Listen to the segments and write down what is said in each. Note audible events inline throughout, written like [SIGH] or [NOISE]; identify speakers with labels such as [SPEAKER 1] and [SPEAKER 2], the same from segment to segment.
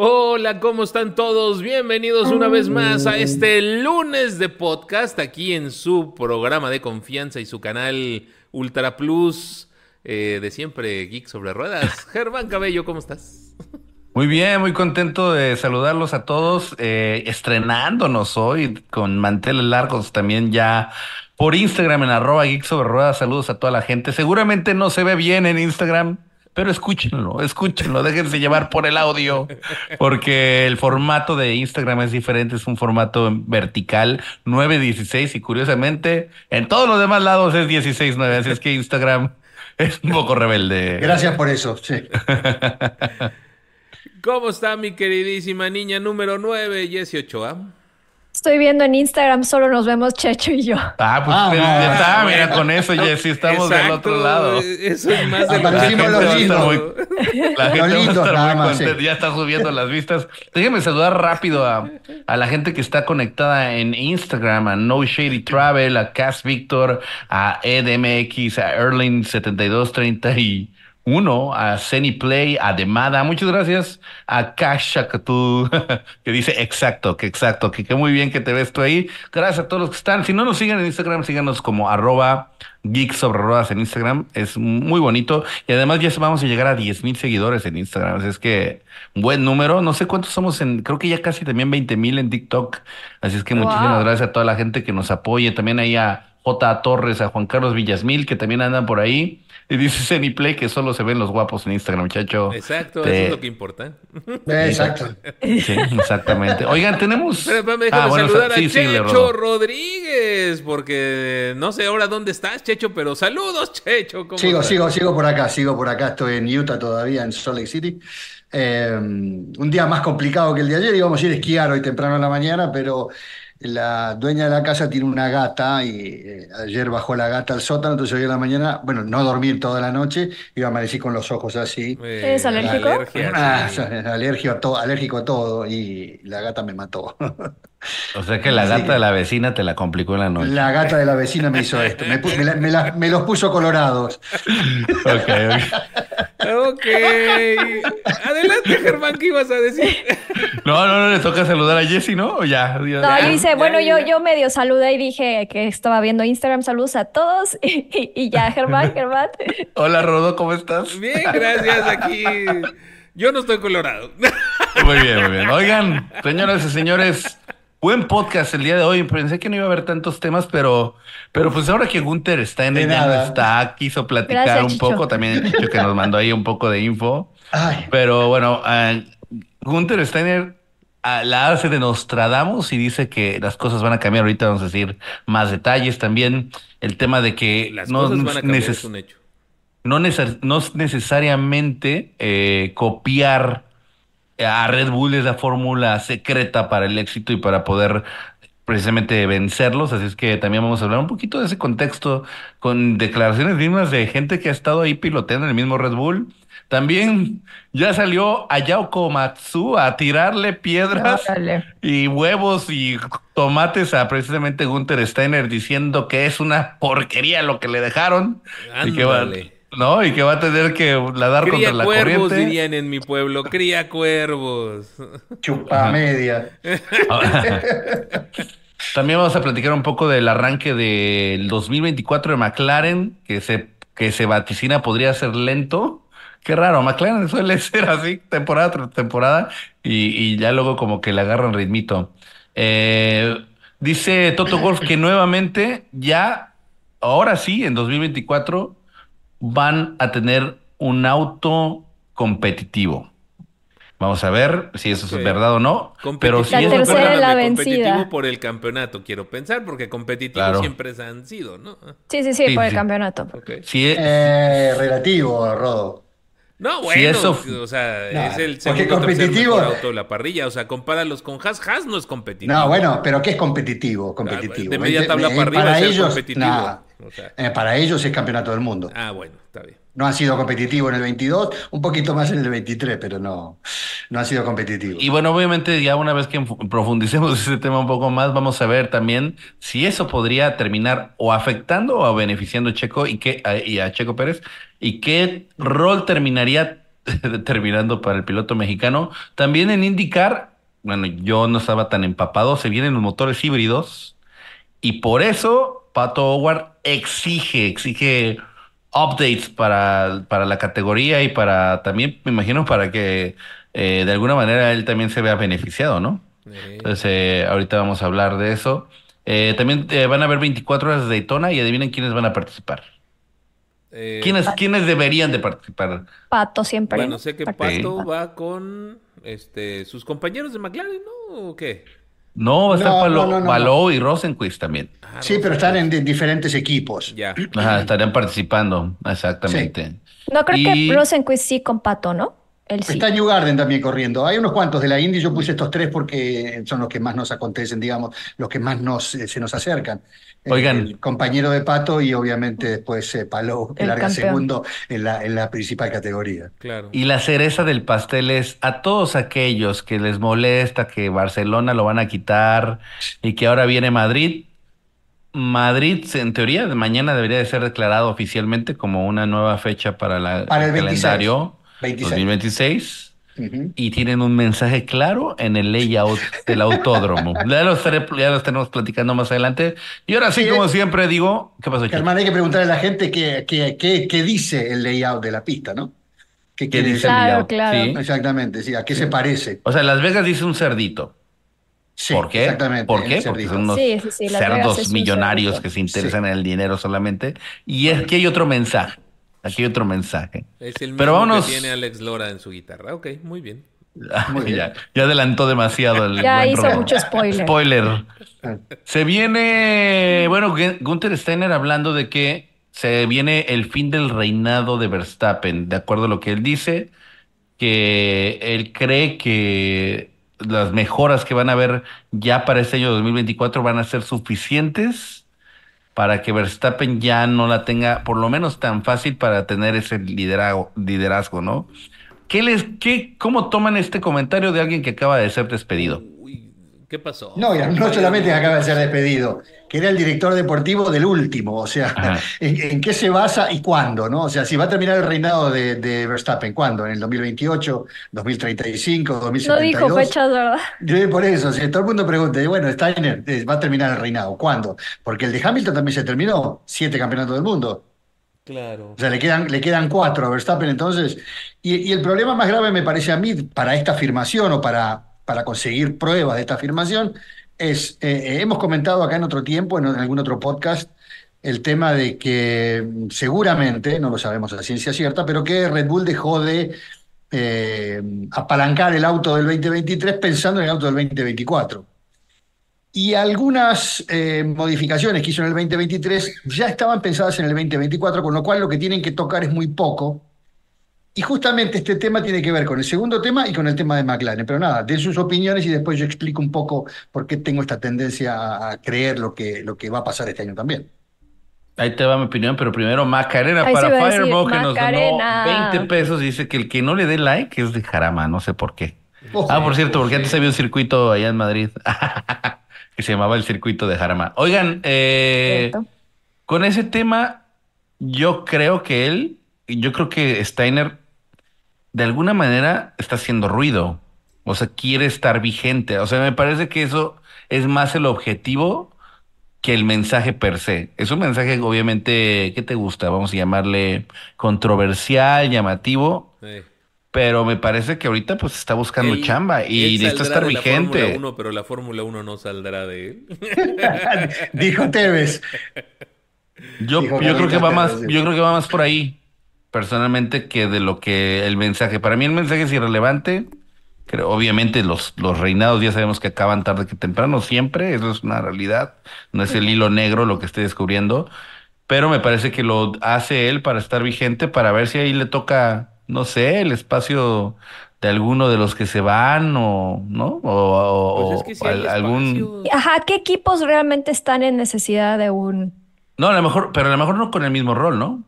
[SPEAKER 1] Hola, ¿cómo están todos? Bienvenidos una vez más a este lunes de podcast aquí en su programa de confianza y su canal Ultra Plus eh, de siempre, Geek sobre Ruedas. [LAUGHS] Germán Cabello, ¿cómo estás?
[SPEAKER 2] Muy bien, muy contento de saludarlos a todos, eh, estrenándonos hoy con manteles largos también ya por Instagram en arroba Geek sobre Ruedas. Saludos a toda la gente. Seguramente no se ve bien en Instagram pero escúchenlo, escúchenlo, déjense llevar por el audio, porque el formato de Instagram es diferente, es un formato vertical 9.16 y curiosamente en todos los demás lados es 16.9, así es que Instagram es un poco rebelde.
[SPEAKER 3] Gracias por eso, sí.
[SPEAKER 1] ¿Cómo está mi queridísima niña número 9, Jessie Ochoa?
[SPEAKER 4] Estoy viendo en Instagram, solo nos vemos Checho y yo.
[SPEAKER 2] Ah, pues ah, ya está, mira, con eso ya sí estamos del otro lado.
[SPEAKER 1] Eso es más de lo
[SPEAKER 3] que
[SPEAKER 2] La gente
[SPEAKER 3] va a
[SPEAKER 2] estar ya está subiendo las vistas. Déjenme saludar rápido a, a, la gente que está conectada en Instagram, a No Shady Travel, a Cass Victor, a EDMX, a Erling7230 y uno, a Play, a Demada, muchas gracias a Kashakatu, [LAUGHS] que dice exacto, que exacto, que, qué muy bien que te ves tú ahí. Gracias a todos los que están. Si no nos siguen en Instagram, síganos como arroba geeks sobre ruedas en Instagram. Es muy bonito. Y además ya vamos a llegar a 10 mil seguidores en Instagram. Así es que buen número. No sé cuántos somos en, creo que ya casi también 20 mil en TikTok. Así es que muchísimas gracias a toda la gente que nos apoye. También ahí a J. Torres, a Juan Carlos Villasmil, que también andan por ahí. Y dice Play que solo se ven los guapos en Instagram, muchacho.
[SPEAKER 1] Exacto, eso es lo que importa.
[SPEAKER 3] Exacto.
[SPEAKER 2] Sí, exactamente. Oigan, tenemos.
[SPEAKER 1] Pero me ah, saludar a Checho Rodríguez, porque no sé ahora dónde estás, Checho, pero saludos, Checho.
[SPEAKER 3] sigo, sigo, sigo por acá, sigo por acá. Estoy en Utah todavía, en Salt Lake City. Eh, un día más complicado que el de ayer, íbamos a ir a esquiar hoy temprano en la mañana, pero la dueña de la casa tiene una gata y eh, ayer bajó la gata al sótano, entonces hoy en la mañana, bueno, no dormir toda la noche, iba a amanecer con los ojos así.
[SPEAKER 4] ¿Es alérgico?
[SPEAKER 3] Ah, [LAUGHS] alérgico, a todo, alérgico a todo y la gata me mató. [LAUGHS]
[SPEAKER 2] O sea que la gata de la vecina te la complicó en la noche.
[SPEAKER 3] La gata de la vecina me hizo [LAUGHS] esto, me, los puso colorados.
[SPEAKER 1] Ok, ok. Adelante, Germán, ¿qué ibas a decir?
[SPEAKER 2] No, no, no, le toca saludar a Jessy, ¿no? ¿O ya?
[SPEAKER 4] No, dice, bueno, yo, yo medio saludé y dije que estaba viendo Instagram, saludos a todos. [LAUGHS] Y, ya, Germán, [LAUGHS] Germán.
[SPEAKER 2] Hola, Rodo, ¿cómo estás?
[SPEAKER 1] Bien, gracias, aquí. Yo no estoy colorado.
[SPEAKER 2] Muy bien, muy bien. Oigan, señoras y señores, Buen podcast el día de hoy. Pensé que no iba a haber tantos temas, pero, pero pues ahora que Gunther está en el ya está, quiso platicar un poco. También dicho que nos mandó ahí un poco de info. Pero bueno, uh, Gunther Steiner uh, la hace de Nostradamus y dice que las cosas van a cambiar. Ahorita vamos a decir más detalles. También el tema de que
[SPEAKER 1] las no, cosas van a cambiar es un hecho.
[SPEAKER 2] No, no necesariamente eh, copiar a Red Bull es la fórmula secreta para el éxito y para poder precisamente vencerlos, así es que también vamos a hablar un poquito de ese contexto con declaraciones dignas de gente que ha estado ahí piloteando en el mismo Red Bull. También ya salió a Yao Matsu a tirarle piedras y huevos y tomates a precisamente Gunther Steiner diciendo que es una porquería lo que le dejaron. Y que no, y que va a tener que nadar contra la
[SPEAKER 1] cuervos, dirían en mi pueblo. Cría cuervos.
[SPEAKER 3] Chupa media. [LAUGHS]
[SPEAKER 2] También vamos a platicar un poco del arranque del 2024 de McLaren, que se, que se vaticina podría ser lento. Qué raro, McLaren suele [LAUGHS] ser así, temporada tras temporada, y, ya luego como que le agarran ritmito. Eh, dice Toto Golf que nuevamente ya, ahora sí, en 2024, van a tener un auto competitivo. Vamos a ver si eso es verdad o no. Pero si
[SPEAKER 4] la tercera es la
[SPEAKER 1] competitivo por el campeonato, quiero pensar, porque competitivos siempre han sido, ¿no?
[SPEAKER 4] Sí, sí, sí, por el campeonato.
[SPEAKER 3] eh, relativo, Rodo.
[SPEAKER 1] No, bueno, o sea, es el segundo
[SPEAKER 3] competitivo
[SPEAKER 1] auto de la parrilla, o sea, compáralos con Haas, Haas no es competitivo.
[SPEAKER 3] No, bueno, pero ¿qué es competitivo? Competitivo.
[SPEAKER 1] de media tabla para arriba
[SPEAKER 3] para
[SPEAKER 1] es
[SPEAKER 3] ellos,
[SPEAKER 1] competitivo.
[SPEAKER 3] Eh, para ellos es campeonato del mundo.
[SPEAKER 1] Ah, bueno, está bien.
[SPEAKER 3] No ha sido competitivo en el 22, un poquito más en el 23, pero no, no ha sido competitivo.
[SPEAKER 2] Y bueno, obviamente ya una vez que profundicemos [LAUGHS] ese tema un poco más, vamos a ver también si eso podría terminar o afectando o beneficiando a Checo y, qué, y a Checo Pérez y qué rol terminaría [LAUGHS] terminando para el piloto mexicano. También en IndyCar, bueno, yo no estaba tan empapado, se vienen los motores híbridos y por eso Pato Howard exige, exige updates para, para la categoría y para también, me imagino, para que eh, de alguna manera él también se vea beneficiado, ¿no? Entonces, eh, ahorita vamos a hablar de eso. Eh, también van a haber 24 horas de Daytona y adivinen quiénes van a participar. ¿Quiénes, ¿Quiénes deberían de participar?
[SPEAKER 4] Pato siempre.
[SPEAKER 1] Bueno, sé que Pato va con este, sus compañeros de McLaren, ¿no? ¿O qué?
[SPEAKER 2] No, va a estar Palou y Rosenquist también.
[SPEAKER 3] Ah, sí, pero están en diferentes equipos.
[SPEAKER 1] Ya.
[SPEAKER 2] Ajá, estarían participando, exactamente.
[SPEAKER 4] No creo que Rosenquist sí con Pato, ¿no?
[SPEAKER 3] Está New Garden también corriendo. Hay unos cuantos de la Indy, yo puse estos tres porque son los que más nos acontecen, digamos, los que más nos, eh, se nos acercan.
[SPEAKER 2] Oigan.
[SPEAKER 3] El, compañero de Pato y obviamente después eh, Palou, que larga segundo en la, en la principal categoría.
[SPEAKER 1] Claro.
[SPEAKER 2] Y la cereza del pastel es a todos aquellos que les molesta que Barcelona lo van a quitar y que ahora viene Madrid. Madrid, en teoría, de mañana debería de ser declarado oficialmente como una nueva fecha para, la,
[SPEAKER 3] para el, calendario.
[SPEAKER 2] 2026. Y tienen un mensaje claro en el layout del autódromo. [LAUGHS] ya, lo ya lo tenemos platicando más adelante. Y ahora sí, como siempre digo, ¿qué pasa,
[SPEAKER 3] Germán, hay que preguntarle a la gente qué, qué, qué, qué dice el layout de la pista, ¿no?
[SPEAKER 2] ¿Qué, dice
[SPEAKER 4] el layout? Claro. ¿Sí?
[SPEAKER 3] Exactamente, sí, ¿a qué se parece?
[SPEAKER 2] O sea, Las Vegas dice un cerdito.
[SPEAKER 3] Sí,
[SPEAKER 2] ¿Por qué?
[SPEAKER 3] Exactamente,
[SPEAKER 2] ¿Por qué? Porque son unos cerdos millonarios que se interesan en el dinero solamente. Y es que hay otro mensaje. Aquí hay otro mensaje.
[SPEAKER 1] Es el mismo que tiene Alex Lora en su guitarra. Ok, muy bien.
[SPEAKER 2] ya, ya, adelantó demasiado el
[SPEAKER 4] Ya hizo mucho spoiler.
[SPEAKER 2] Spoiler. [LAUGHS] Se viene, bueno, Gunther Steiner hablando de que se viene el fin del reinado de Verstappen, de acuerdo a lo que él dice, que él cree que las mejoras que van a haber ya para este año 2024 van a ser suficientes para que Verstappen ya no la tenga por lo menos tan fácil para tener ese liderazgo, liderazgo ¿no? ¿Qué les, qué, ¿Cómo toman este comentario de alguien que acaba de ser despedido?
[SPEAKER 1] ¿Qué pasó?
[SPEAKER 3] No, no solamente acaba de ser despedido, que era el director deportivo del último, o sea, [LAUGHS] ¿en, qué se basa y cuándo? ¿no? O sea, si va a terminar el reinado de, Verstappen, ¿cuándo? ¿En el 2028, 2035, 2072? No
[SPEAKER 4] dijo fechas, ¿verdad?
[SPEAKER 3] Yo, por eso, si todo el mundo pregunta, bueno, Steiner eh, va a terminar el reinado, ¿cuándo? Porque el de Hamilton también se terminó, siete campeonatos del mundo.
[SPEAKER 1] Claro.
[SPEAKER 3] O sea, le quedan, le quedan cuatro a Verstappen, entonces. Y, y el problema más grave me parece a mí para esta afirmación o para para conseguir pruebas de esta afirmación es, eh, eh, hemos comentado acá en otro tiempo, en, algún otro podcast, el tema de que mm, seguramente, no lo sabemos a ciencia cierta, pero que Red Bull dejó de eh, apalancar el auto del 2023 pensando en el auto del 2024. Y algunas modificaciones que hizo en el 2023 ya estaban pensadas en el 2024, con lo cual lo que tienen que tocar es muy poco y justamente este tema tiene que ver con el segundo tema y con el tema de McLaren. Pero nada, den sus opiniones y después yo explico un poco por qué tengo esta tendencia a creer lo que, lo que va a pasar este año también.
[SPEAKER 2] Ahí te va mi opinión, pero primero Macarena para Fireball que nos donó 20 pesos. Dice que el que no le dé like es de Jarama, no sé por qué. Oh, ah, por cierto, porque antes había un circuito allá en Madrid [LAUGHS] que se llamaba el circuito de Jarama. Oigan, eh, con ese tema, yo creo que él, yo creo que Steiner de alguna manera está haciendo ruido. O sea, quiere estar vigente. O sea, me parece que eso es más el objetivo que el mensaje per se. Es un mensaje, obviamente, ¿qué te gusta? Vamos a llamarle controversial, llamativo. Pero me parece que ahorita pues está buscando chamba y necesita estar vigente.
[SPEAKER 1] La pero la Fórmula 1 no saldrá de él. [LAUGHS]
[SPEAKER 3] Dijo Tevez.
[SPEAKER 2] Yo, yo creo que va más, yo creo que va más por ahí personalmente que de lo que el mensaje. Para mí el mensaje es irrelevante. Creo, obviamente los, los reinados ya sabemos que acaban tarde que temprano, siempre, eso es una realidad, no es el hilo negro lo que estoy descubriendo, pero me parece que lo hace él para estar vigente, para ver si ahí le toca, no sé, el espacio de alguno de los que se van o, ¿no? O,
[SPEAKER 1] pues algún...
[SPEAKER 4] Ajá, ¿qué equipos realmente están en necesidad de un...
[SPEAKER 2] No, a lo mejor, pero a lo mejor no con el mismo rol, ¿no?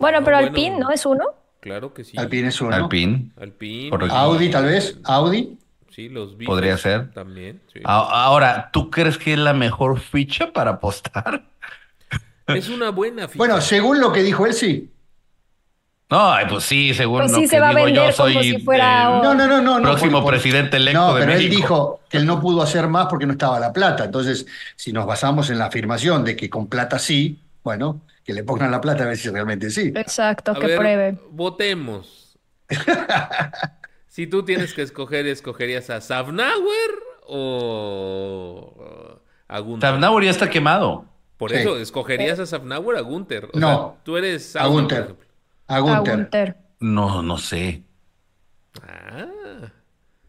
[SPEAKER 4] Bueno, pero Alpine, ¿no? ¿Es uno?
[SPEAKER 1] Claro que sí.
[SPEAKER 3] Alpine es uno.
[SPEAKER 2] Alpine.
[SPEAKER 1] Alpine.
[SPEAKER 3] Audi, tal vez. Audi.
[SPEAKER 1] Sí, los Beatles
[SPEAKER 2] Podría ser.
[SPEAKER 1] También.
[SPEAKER 2] Ahora, ¿tú crees que es la mejor ficha para apostar? [LAUGHS]
[SPEAKER 1] Es una buena ficha.
[SPEAKER 3] Bueno, según lo que dijo él, sí.
[SPEAKER 2] No, pues sí, según
[SPEAKER 4] Pues
[SPEAKER 2] lo
[SPEAKER 4] sí
[SPEAKER 2] que
[SPEAKER 4] se va a
[SPEAKER 2] digo yo,
[SPEAKER 4] vender como
[SPEAKER 2] soy
[SPEAKER 4] si fuera
[SPEAKER 2] el
[SPEAKER 3] No, no, no, no. no,
[SPEAKER 2] próximo
[SPEAKER 3] por- por-
[SPEAKER 2] presidente electo
[SPEAKER 3] No,
[SPEAKER 2] de
[SPEAKER 3] pero él dijo que él no pudo hacer más porque no estaba la plata. Entonces, si nos basamos en la afirmación de que con plata sí, bueno, que le pongan la plata a ver si realmente sí.
[SPEAKER 4] Exacto,
[SPEAKER 1] A
[SPEAKER 4] que
[SPEAKER 1] ver,
[SPEAKER 4] pruebe.
[SPEAKER 1] votemos. [LAUGHS] si tú tienes que escoger, ¿escogerías a Safnauer o a Gunther?
[SPEAKER 2] Tabnauer ya está quemado.
[SPEAKER 1] Por
[SPEAKER 3] Sí.
[SPEAKER 1] eso, ¿escogerías a Safnauer o a Gunther? O
[SPEAKER 3] No.
[SPEAKER 1] sea, tú eres
[SPEAKER 3] A Gunther. A. Gunther.
[SPEAKER 2] No, no sé,
[SPEAKER 1] Ah,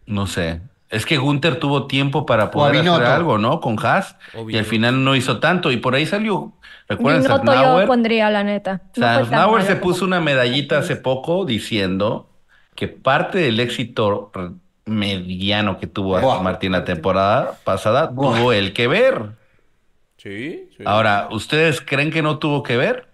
[SPEAKER 2] no sé. Es que Gunther tuvo tiempo para poder hacer algo, ¿no? Con Haas.
[SPEAKER 1] O
[SPEAKER 2] Y al final no hizo tanto. Y por ahí salió. ¿Recuerdan
[SPEAKER 4] Binotto yo pondría, la neta. No
[SPEAKER 2] se puso una medallita hace poco diciendo que parte del éxito mediano que tuvo
[SPEAKER 3] Buah.
[SPEAKER 2] Martin la temporada pasada
[SPEAKER 3] Buah.
[SPEAKER 2] tuvo el que ver.
[SPEAKER 1] sí, sí.
[SPEAKER 2] Ahora, ¿ustedes creen que no tuvo que ver?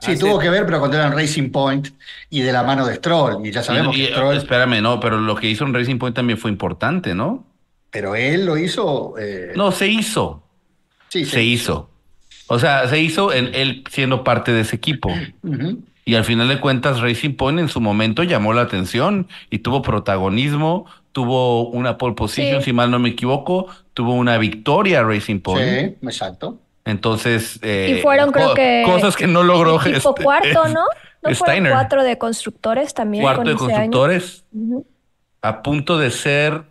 [SPEAKER 3] Sí,
[SPEAKER 1] Hace-
[SPEAKER 3] tuvo que ver, pero cuando eran Racing Point y de la mano de Stroll. Y ya sabemos
[SPEAKER 2] Y- y-
[SPEAKER 3] que Stroll,
[SPEAKER 2] espérame, no, pero lo que hizo en Racing Point también fue importante, ¿no?
[SPEAKER 3] pero él lo hizo. eh,
[SPEAKER 2] No, se hizo.
[SPEAKER 3] sí,
[SPEAKER 2] Se hizo. O sea, se hizo en él siendo parte de ese equipo. Y al final de cuentas, Racing Point en su momento llamó la atención y tuvo protagonismo, tuvo una pole position,
[SPEAKER 4] Sí.
[SPEAKER 2] si mal no me equivoco, tuvo una victoria Racing Point.
[SPEAKER 3] Sí, exacto.
[SPEAKER 2] Entonces, eh,
[SPEAKER 4] Y fueron, creo
[SPEAKER 2] co-
[SPEAKER 4] que.
[SPEAKER 2] cosas que no logró
[SPEAKER 4] Equipo
[SPEAKER 2] este-
[SPEAKER 4] cuarto, [LAUGHS] ¿no? ¿No fueron
[SPEAKER 2] Steiner.
[SPEAKER 4] cuatro de constructores también
[SPEAKER 2] Cuarto
[SPEAKER 4] con
[SPEAKER 2] de constructores, a punto de ser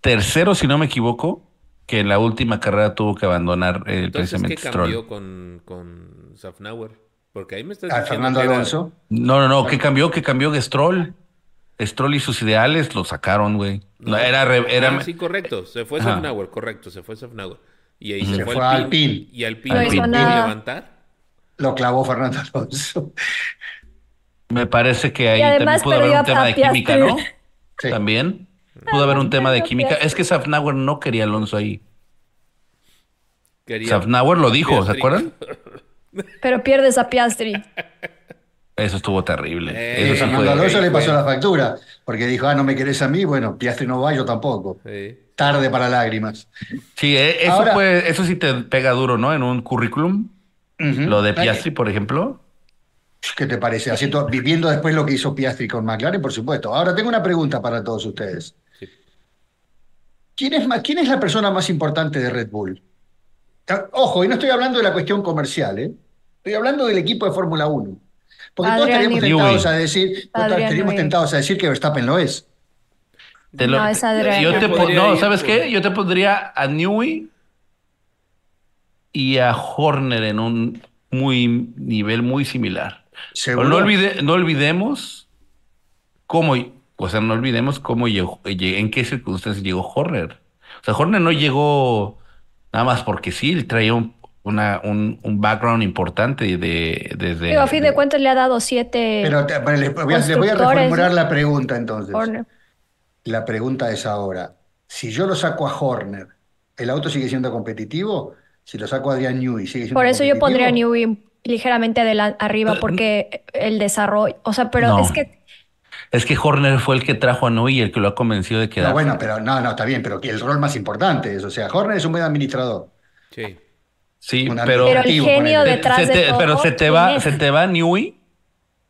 [SPEAKER 2] tercero, si no me equivoco, que en la última carrera tuvo que abandonar eh,
[SPEAKER 1] Entonces, ¿qué
[SPEAKER 2] precisamente Stroll.
[SPEAKER 1] cambió con, con Safnauer? Porque ahí me estás
[SPEAKER 3] A
[SPEAKER 1] diciendo
[SPEAKER 3] Fernando
[SPEAKER 1] que era-
[SPEAKER 3] Alonso.
[SPEAKER 2] No, no, no, ¿qué cambió? ¿Qué cambió Stroll? Stroll y sus ideales lo sacaron, güey.
[SPEAKER 1] No.
[SPEAKER 2] Era, era,
[SPEAKER 1] Ah, sí, correcto. Se fue. Safnauer, correcto. Se fue Safnauer. Y ahí
[SPEAKER 3] Se
[SPEAKER 1] se fue
[SPEAKER 3] fue a
[SPEAKER 1] Alpine.
[SPEAKER 3] Alpine.
[SPEAKER 1] Y Alpine
[SPEAKER 2] No
[SPEAKER 1] no
[SPEAKER 2] hizo
[SPEAKER 4] nada.
[SPEAKER 1] levantar.
[SPEAKER 3] Lo clavó Fernando Alonso.
[SPEAKER 2] Me parece que ahí
[SPEAKER 4] además
[SPEAKER 2] también pudo haber un tema de química, ¿no? [LAUGHS]
[SPEAKER 3] Sí.
[SPEAKER 2] También pudo haber un tema de química. Es que Safnauer no quería Alonso ahí.
[SPEAKER 1] Quería-
[SPEAKER 2] Safnauer lo dijo, ¿se acuerdan?
[SPEAKER 4] Pero pierdes a Piastri. [LAUGHS]
[SPEAKER 2] Eso estuvo terrible.
[SPEAKER 1] Eh,
[SPEAKER 2] Eso sí
[SPEAKER 3] Fernando
[SPEAKER 2] fue.
[SPEAKER 3] Alonso le pasó la factura, porque dijo, ah, no me querés a mí, bueno, Piastri no va, yo tampoco.
[SPEAKER 1] Sí.
[SPEAKER 3] Tarde para lágrimas.
[SPEAKER 2] Sí, eh, eso
[SPEAKER 3] Ahora-
[SPEAKER 2] fue, eso sí te pega duro, ¿no? En un currículum. Lo de
[SPEAKER 3] Eh,
[SPEAKER 2] Piastri, por ejemplo.
[SPEAKER 3] ¿Qué te parece? Haciendo, viviendo después lo que hizo Piastri con McLaren, por supuesto. Ahora tengo una pregunta para todos ustedes.
[SPEAKER 1] Sí.
[SPEAKER 3] ¿Quién es, ¿Quién es la persona más importante de Red Bull? Ojo, y no estoy hablando de la cuestión comercial, ¿eh? Estoy hablando del equipo de Fórmula 1. Porque todos estaríamos tentados a decir, todos estaríamos tentados a decir que Verstappen lo es.
[SPEAKER 2] Te lo-
[SPEAKER 4] No, es Adrián.
[SPEAKER 2] Yo te no, ¿sabes
[SPEAKER 1] por-
[SPEAKER 2] qué? Yo te pondría a Newey y a Horner en un muy nivel muy similar. Pero no, olvide- no olvidemos cómo, o sea, no olvidemos cómo llegó, lle- en qué circunstancias llegó Horner. O sea, Horner no llegó nada más porque sí, él traía un, una, un, un background importante de, desde...
[SPEAKER 4] A fin de cuentas le ha dado siete
[SPEAKER 3] Pero te- pero les, voy a, les voy a
[SPEAKER 4] Constructores,
[SPEAKER 3] reformular
[SPEAKER 4] ¿no?
[SPEAKER 3] la pregunta entonces.
[SPEAKER 4] Horner.
[SPEAKER 3] La pregunta es ahora, si yo lo saco a Horner, ¿el auto sigue siendo competitivo? Si lo saco a Adrian Newey, ¿sigue siendo
[SPEAKER 4] Por eso yo pondría a
[SPEAKER 3] competitivo?
[SPEAKER 4] Newey ligeramente arriba porque el desarrollo, o sea, pero
[SPEAKER 2] No.
[SPEAKER 4] es que
[SPEAKER 2] Es que Horner fue el que trajo a Newey y el que lo ha convencido de
[SPEAKER 3] No,
[SPEAKER 2] quedarse.
[SPEAKER 3] bueno, pero no, no, está bien, pero el rol más importante es, o sea, Horner es un buen administrador.
[SPEAKER 1] Sí.
[SPEAKER 2] Sí, pero...
[SPEAKER 4] Pero el
[SPEAKER 3] Activo,
[SPEAKER 4] genio detrás
[SPEAKER 2] se
[SPEAKER 4] de
[SPEAKER 2] te-
[SPEAKER 4] todo,
[SPEAKER 2] pero se te
[SPEAKER 4] ¿quién
[SPEAKER 2] va,
[SPEAKER 4] es?
[SPEAKER 2] se te va Newey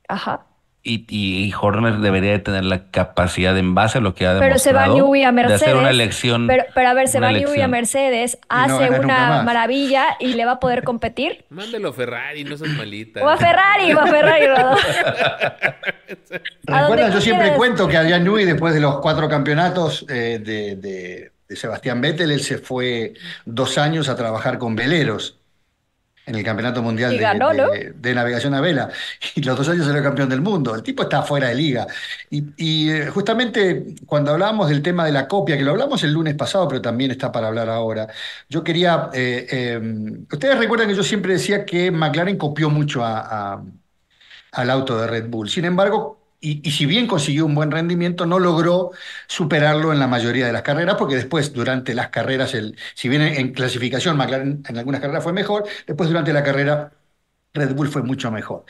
[SPEAKER 4] Ajá.
[SPEAKER 2] y, y Horner debería de tener la capacidad en base a lo que ha demostrado
[SPEAKER 4] Pero se va Newey a
[SPEAKER 2] de
[SPEAKER 4] Mercedes.
[SPEAKER 2] hacer una elección.
[SPEAKER 4] Pero, pero a ver, se va Newey a. Mercedes, hace una maravilla y le va a poder competir.
[SPEAKER 1] Mándalo a Ferrari, no seas malita.
[SPEAKER 4] O a Ferrari, o a Ferrari. Rodolfo. [LAUGHS] ¿A dónde
[SPEAKER 3] Recuerdan, yo siempre cuento que Adrian Newey, después de los cuatro campeonatos eh, de, de- de Sebastián Vettel, él se fue dos años a trabajar con veleros en el Campeonato Mundial de,
[SPEAKER 4] ganó,
[SPEAKER 3] de-
[SPEAKER 4] ¿no?
[SPEAKER 3] de Navegación a Vela. Y los dos años salió campeón del mundo. El tipo está fuera de liga. Y, y, eh, justamente cuando hablábamos del tema de la copia, que lo hablamos el lunes pasado, pero también está para hablar ahora, yo quería... eh, eh, ustedes recuerdan que yo siempre decía que McLaren copió mucho a- a, al auto de Red Bull. Sin embargo, y, si bien consiguió un buen rendimiento, no logró superarlo en la mayoría de las carreras, porque después, durante las carreras, el, si bien en, clasificación McLaren en algunas carreras fue mejor, después durante la carrera Red Bull fue mucho mejor.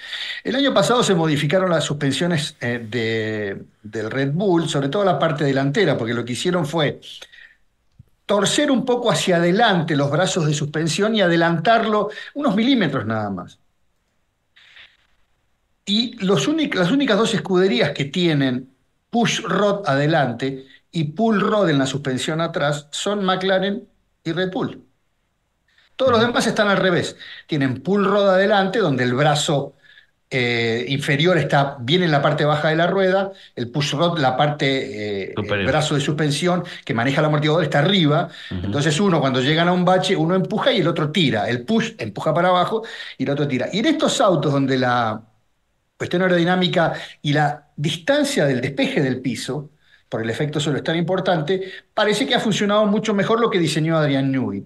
[SPEAKER 3] El año pasado se modificaron las suspensiones eh, de- del Red Bull, sobre todo la parte delantera, porque lo que hicieron fue torcer un poco hacia adelante los brazos de suspensión y adelantarlo unos milímetros nada más. Y los las únicas dos escuderías que tienen push rod adelante y pull rod en la suspensión atrás son McLaren y Red Bull. Todos los demás están al revés. Tienen pull rod adelante, donde el brazo eh, inferior está bien en la parte baja de la rueda, el push rod, la parte, eh, el brazo de suspensión que maneja el amortiguador está arriba. Entonces uno cuando llegan a un bache, uno empuja y el otro tira. El push empuja para abajo y el otro tira. Y en estos autos donde la cuestión aerodinámica y la distancia del despeje del piso, por el efecto suelo es tan importante, parece que ha funcionado mucho mejor lo que diseñó Adrián Newey.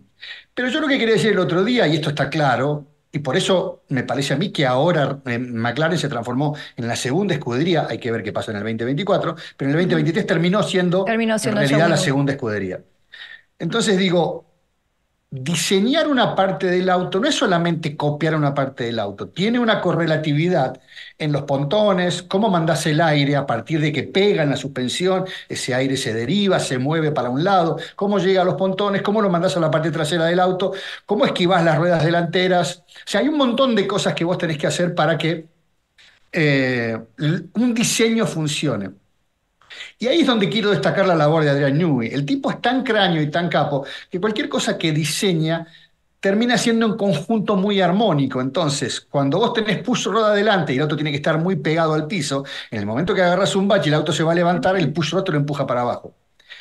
[SPEAKER 3] Pero yo lo que quería decir el otro día, y esto está claro, y por eso me parece a mí que ahora eh, McLaren se transformó en la segunda escudería, hay que ver qué pasa en el 2024, pero en el 2023 terminó siendo, en realidad la segunda escudería. Entonces digo, diseñar una parte del auto no es solamente copiar una parte del auto, tiene una correlatividad en los pontones, cómo mandas el aire a partir de que pega en la suspensión, ese aire se deriva, se mueve para un lado, cómo llega a los pontones, cómo lo mandas a la parte trasera del auto, cómo esquivas las ruedas delanteras. O sea, hay un montón de cosas que vos tenés que hacer para que eh, un diseño funcione. Y ahí es donde quiero destacar la labor de Adrián Newey. El tipo es tan cráneo y tan capo que cualquier cosa que diseña termina siendo un conjunto muy armónico. Entonces, cuando vos tenés push rod adelante y el auto tiene que estar muy pegado al piso, en el momento que agarras un bache y el auto se va a levantar, el push rod te lo empuja para abajo.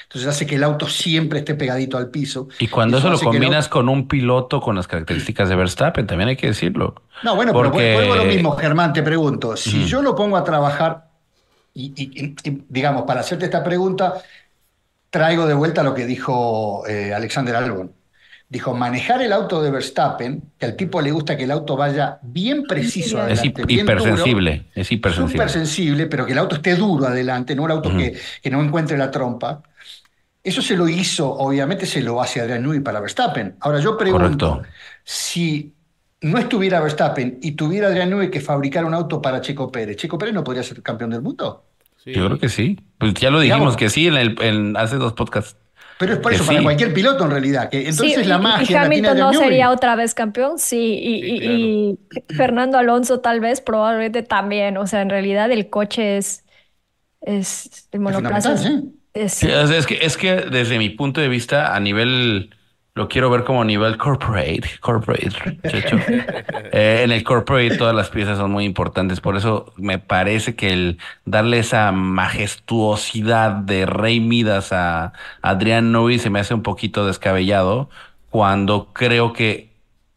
[SPEAKER 3] Entonces hace que el auto siempre esté pegadito al piso.
[SPEAKER 2] Y cuando eso, lo combinas con un piloto con las características de Verstappen, también hay que decirlo.
[SPEAKER 3] No, bueno, Porque... pero vuelvo a lo mismo, Germán, te pregunto. Si yo lo pongo a trabajar y, digamos, para hacerte esta pregunta, traigo de vuelta lo que dijo eh, Alexander Albon. Dijo, manejar el auto de Verstappen, que al tipo le gusta que el auto vaya bien preciso
[SPEAKER 2] adelante. Es hipersensible, es hipersensible.
[SPEAKER 3] Súper sensible, pero que el auto esté duro adelante, no el auto que, que, no encuentre la trompa. Eso se lo hizo, obviamente se lo hace Adrián Newey para Verstappen. Ahora yo pregunto, si no estuviera Verstappen y tuviera Adrián Newey que fabricar un auto para Checo Pérez, ¿Checo Pérez no podría ser campeón del mundo?
[SPEAKER 2] Yo creo que sí. Pues ya lo dijimos que sí en, el, hace dos podcasts.
[SPEAKER 3] Pero es por eso, para cualquier piloto en realidad. Que entonces la magia.
[SPEAKER 4] Y Hamilton no sería otra vez campeón, sí. Y, Fernando Alonso tal vez, probablemente también. O sea, en realidad el coche es. es el monoplaza.
[SPEAKER 2] Es, es, que, es que desde mi punto de vista, a nivel lo quiero ver como a nivel corporate, corporate, [LAUGHS] eh, en el corporate todas las piezas son muy importantes, por eso me parece que el darle esa majestuosidad de Rey Midas a Adrián Newey se me hace un poquito descabellado cuando creo que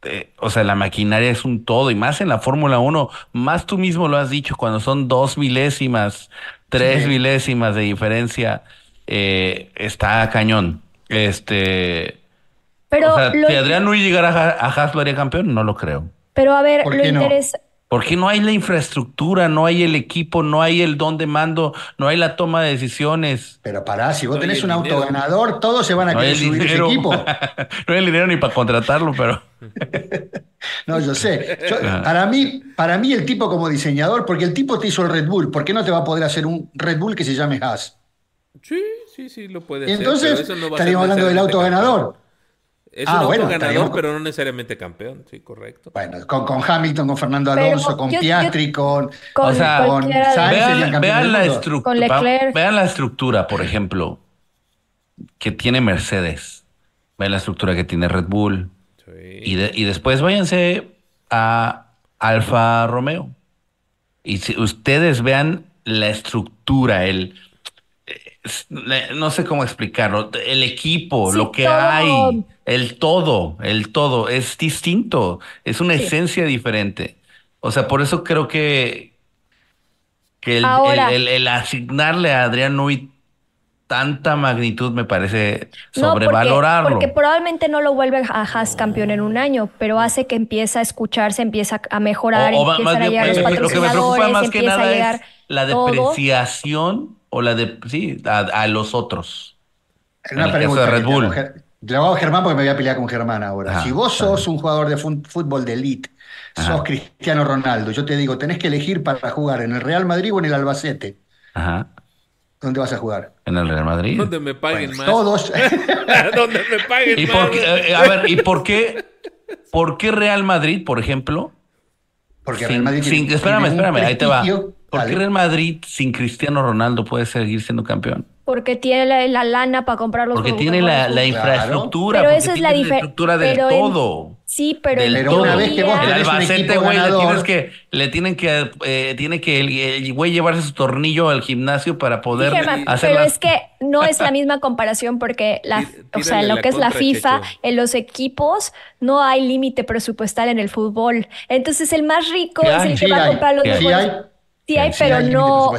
[SPEAKER 2] eh, o sea, la maquinaria es un todo y más en la Fórmula 1, más tú mismo lo has dicho, cuando son dos milésimas, tres milésimas de diferencia, eh, está cañón. Este,
[SPEAKER 4] pero
[SPEAKER 2] si Adrián Nui llegara a, Haas, ¿lo haría campeón? No lo creo.
[SPEAKER 4] Pero a ver, lo interesa.
[SPEAKER 2] Porque no hay la infraestructura, no hay el equipo, no hay el don de mando, no hay la toma de decisiones.
[SPEAKER 3] Pero pará, si vos tenés un auto ganador, todos se van a querer subir ese equipo. [LAUGHS] no
[SPEAKER 2] hay el dinero ni para contratarlo, pero. [LAUGHS]
[SPEAKER 3] no, yo sé. para, mí, para mí, el tipo como diseñador, porque el tipo te hizo el Red Bull, ¿por qué no te va a poder hacer un Red Bull que se llame Haas?
[SPEAKER 1] Sí, sí, sí, lo puede hacer.
[SPEAKER 3] Entonces, estaríamos hablando del auto ganador.
[SPEAKER 1] Es ah, un bueno, ganador, pero no necesariamente campeón, sí, correcto.
[SPEAKER 3] Bueno, con, con Hamilton, con Fernando Alonso, con Piatri, con,
[SPEAKER 2] con, o sea, con vean, vean la estructura, vean la estructura, por ejemplo, que tiene Mercedes. Vean la estructura que tiene Red Bull. Y, y después váyanse a Alfa Romeo. Y si ustedes vean la estructura, el no sé cómo explicarlo, el equipo, lo que hay, el todo, el todo. Es distinto, es una esencia diferente. O sea, por eso creo que, que el, asignarle a Adrián Nui tanta magnitud me parece sobrevalorarlo.
[SPEAKER 4] porque, probablemente no lo vuelve a Haas campeón en un año, pero hace que empiece a escucharse, empieza a mejorar, empieza a llegar los patrocinadores, lo que me preocupa más que nada es
[SPEAKER 2] la depreciación o la de sí, a, los otros.
[SPEAKER 3] Una pregunta de Red Bull. Le hago a Germán porque me voy a pelear con Germán ahora. si vos sos un jugador de fútbol de elite, sos Cristiano Ronaldo, yo te digo, tenés que elegir para jugar en el Real Madrid o en el Albacete. Ajá. ¿Dónde vas a jugar?
[SPEAKER 2] En el Real Madrid.
[SPEAKER 1] Donde me paguen más.
[SPEAKER 3] Todos. [LAUGHS]
[SPEAKER 1] Donde me paguen
[SPEAKER 2] ¿Y
[SPEAKER 1] más.
[SPEAKER 2] Eh, a ver, ¿y por qué, por qué Real Madrid, por ejemplo,
[SPEAKER 3] Porque
[SPEAKER 2] Sin-
[SPEAKER 3] Real Madrid tiene-
[SPEAKER 2] sin-
[SPEAKER 3] tiene
[SPEAKER 2] espérame,
[SPEAKER 3] un
[SPEAKER 2] espérame, ahí te va. ¿Por qué. Real Madrid sin Cristiano Ronaldo puede seguir siendo campeón?
[SPEAKER 4] Porque tiene la, la lana para comprar los
[SPEAKER 2] Porque tiene la, la
[SPEAKER 3] Claro.
[SPEAKER 2] infraestructura,
[SPEAKER 4] Pero esa es la
[SPEAKER 2] la
[SPEAKER 4] difer-
[SPEAKER 2] estructura del
[SPEAKER 4] pero en-
[SPEAKER 2] todo.
[SPEAKER 4] Sí, pero
[SPEAKER 2] Del
[SPEAKER 3] Pero una
[SPEAKER 2] todo.
[SPEAKER 3] vez que vos
[SPEAKER 2] El Albacete, güey, le tienes que, le tienen que, eh, tiene que el, el güey llevarse su tornillo al gimnasio para poder
[SPEAKER 4] Germán,
[SPEAKER 2] hacer
[SPEAKER 4] pero
[SPEAKER 2] las-
[SPEAKER 4] es que no es la [LAUGHS] misma comparación porque la, o sea, lo que es la FIFA,
[SPEAKER 1] Checho.
[SPEAKER 4] en los equipos no hay límite presupuestal en el fútbol. Entonces el más rico
[SPEAKER 2] Sí
[SPEAKER 4] es el que
[SPEAKER 3] Sí
[SPEAKER 4] va a comprar los
[SPEAKER 2] sí hay.
[SPEAKER 3] Sí hay,
[SPEAKER 4] pero
[SPEAKER 3] hay
[SPEAKER 4] no,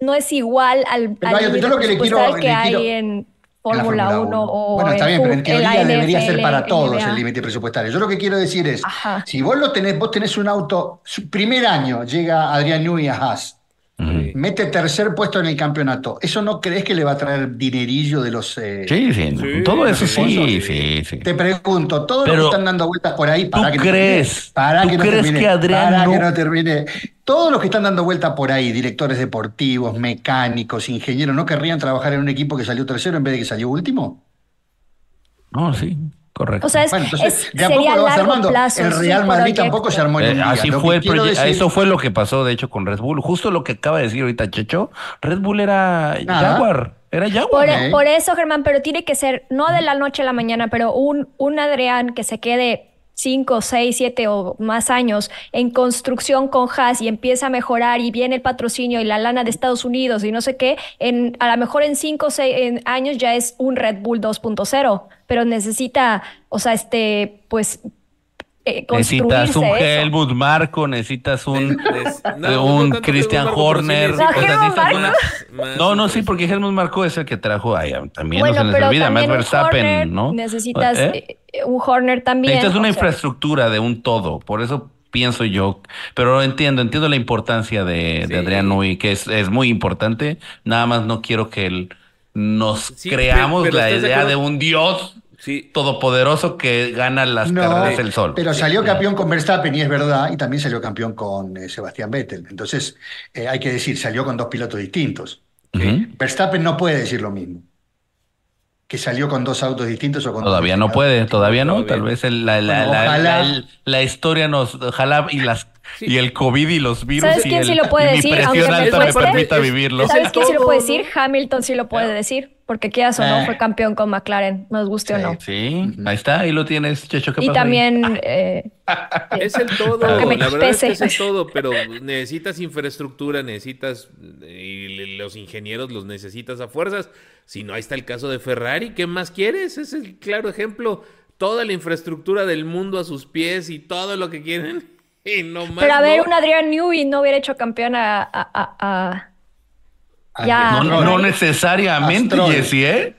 [SPEAKER 4] no es igual al, al
[SPEAKER 3] hay- yo lo que le quiero-
[SPEAKER 4] que
[SPEAKER 3] le
[SPEAKER 4] hay
[SPEAKER 3] quiero-
[SPEAKER 4] en
[SPEAKER 3] en la
[SPEAKER 4] Fórmula
[SPEAKER 3] Fórmula
[SPEAKER 4] 1 o
[SPEAKER 3] Bueno, está
[SPEAKER 4] en
[SPEAKER 3] bien, pero en teoría debería ser para todos
[SPEAKER 4] NBA.
[SPEAKER 3] el límite presupuestario. Yo lo que quiero decir es,
[SPEAKER 4] Ajá.
[SPEAKER 3] si vos lo tenés, vos tenés un auto, su primer año llega Adrián Newey a Haas,
[SPEAKER 1] Sí.
[SPEAKER 3] mete tercer puesto en el campeonato. ¿Eso no crees que le va a traer dinerillo de los... eh,
[SPEAKER 2] Sí, sí,
[SPEAKER 1] Sí,
[SPEAKER 2] todo eso sí,
[SPEAKER 3] sí.
[SPEAKER 2] sí, sí.
[SPEAKER 3] Te pregunto, todos los que están dando vueltas por ahí, para
[SPEAKER 2] ¿tú
[SPEAKER 3] que no
[SPEAKER 2] crees-
[SPEAKER 3] termine, para
[SPEAKER 2] tú
[SPEAKER 3] que no
[SPEAKER 2] crees
[SPEAKER 3] termine,
[SPEAKER 2] que Adrián
[SPEAKER 3] para
[SPEAKER 2] no-
[SPEAKER 3] que no termine. Todos los que están dando vueltas por ahí, directores deportivos, mecánicos, ingenieros, ¿no querrían trabajar en un equipo que salió tercero en vez de que salió último?
[SPEAKER 2] No, sí, correcto.
[SPEAKER 4] O sea, es,
[SPEAKER 3] Bueno, entonces,
[SPEAKER 4] es-
[SPEAKER 3] de a poco
[SPEAKER 4] sería
[SPEAKER 3] lo vas
[SPEAKER 4] largo
[SPEAKER 3] armando.
[SPEAKER 4] plazo.
[SPEAKER 3] el Real Madrid
[SPEAKER 4] proyecto.
[SPEAKER 3] tampoco se armó en
[SPEAKER 2] Eh, así
[SPEAKER 3] Lo
[SPEAKER 2] fue el
[SPEAKER 3] decir-
[SPEAKER 2] eso fue lo que pasó de hecho con Red Bull. Justo lo que acaba de decir ahorita Checho, Red Bull era
[SPEAKER 3] Nada.
[SPEAKER 2] Jaguar, era
[SPEAKER 4] Por,
[SPEAKER 2] Jaguar.
[SPEAKER 4] Por eso, Germán, pero tiene que ser no de la noche a la mañana, pero un, un Adrián que se quede 5, 6, 7 o más años en construcción con Haas y empieza a mejorar y viene el patrocinio y la lana de Estados Unidos y no sé qué, en, a lo mejor en 5 o 6 años ya es un Red Bull 2.0, pero necesita, o sea, este, pues, eh,
[SPEAKER 2] Necesitas un
[SPEAKER 4] eso.
[SPEAKER 2] Helmut Marco, necesitas un, [LAUGHS]
[SPEAKER 1] no,
[SPEAKER 2] un
[SPEAKER 1] no
[SPEAKER 2] Christian
[SPEAKER 1] sí
[SPEAKER 2] Horner.
[SPEAKER 1] necesitas
[SPEAKER 2] o sea,
[SPEAKER 4] Helmut
[SPEAKER 2] necesitas
[SPEAKER 4] Marko.
[SPEAKER 2] una-
[SPEAKER 1] más
[SPEAKER 2] No, no, sí, porque Helmut Marco es el que trajo ahí, también no
[SPEAKER 4] Bueno,
[SPEAKER 2] se les olvida,
[SPEAKER 4] un
[SPEAKER 2] Verstappen,
[SPEAKER 4] Horner,
[SPEAKER 2] ¿no?
[SPEAKER 4] necesitas
[SPEAKER 2] ¿Eh?
[SPEAKER 4] eh, un Horner también.
[SPEAKER 2] Necesitas una
[SPEAKER 4] o sea.
[SPEAKER 2] infraestructura de un todo, por eso pienso yo, pero entiendo, entiendo la importancia de,
[SPEAKER 1] Sí.
[SPEAKER 2] de Adrián Nui, que es, es muy importante, nada más no quiero que él nos
[SPEAKER 1] Sí,
[SPEAKER 2] creamos
[SPEAKER 1] pero- pero
[SPEAKER 2] la
[SPEAKER 1] ¿estás de
[SPEAKER 2] idea de un dios
[SPEAKER 1] Sí,
[SPEAKER 2] todopoderoso que gana las
[SPEAKER 3] No,
[SPEAKER 2] carreras del sol.
[SPEAKER 3] Pero salió campeón con Verstappen y es verdad, y también salió campeón con eh, Sebastián Vettel. Entonces, eh, hay que decir, salió con dos pilotos distintos. Verstappen no puede decir lo mismo. Que salió con dos autos distintos o con dos
[SPEAKER 2] Todavía no
[SPEAKER 3] distintos.
[SPEAKER 2] puede, todavía no,
[SPEAKER 1] Todavía
[SPEAKER 2] tal vez el- la, la,
[SPEAKER 3] Bueno,
[SPEAKER 2] la-
[SPEAKER 3] ojalá.
[SPEAKER 2] la- la historia nos, ojalá y las
[SPEAKER 1] Sí.
[SPEAKER 2] y el COVID y los virus
[SPEAKER 4] ¿Sabes
[SPEAKER 2] y,
[SPEAKER 4] quién
[SPEAKER 2] el-
[SPEAKER 4] sí lo puede decir? Aunque me
[SPEAKER 2] alta me permita vivirlo.
[SPEAKER 1] es
[SPEAKER 4] ¿Sabes quién sí lo puede decir? Hamilton sí lo puede decir, porque quieras o no,
[SPEAKER 3] Eh.
[SPEAKER 4] fue campeón con McLaren, nos guste o
[SPEAKER 3] Sí.
[SPEAKER 4] no.
[SPEAKER 2] Sí, ahí está, ahí lo tienes, Checho, ¿qué
[SPEAKER 4] Y
[SPEAKER 2] pasa
[SPEAKER 4] también, eh, [LAUGHS]
[SPEAKER 1] Es el todo, la verdad es que es el todo, pero necesitas infraestructura, necesitas, y los ingenieros los necesitas a fuerzas. Si no, ahí está el caso de Ferrari, ¿qué más quieres? Es el claro ejemplo, toda la infraestructura del mundo a sus pies y todo lo que quieren. [LAUGHS] Y no más
[SPEAKER 4] pero a ver,
[SPEAKER 1] no.
[SPEAKER 4] un Adrián Newey no hubiera hecho campeón a... a- a- a- Ya.
[SPEAKER 2] No, no, no necesariamente, ¿eh?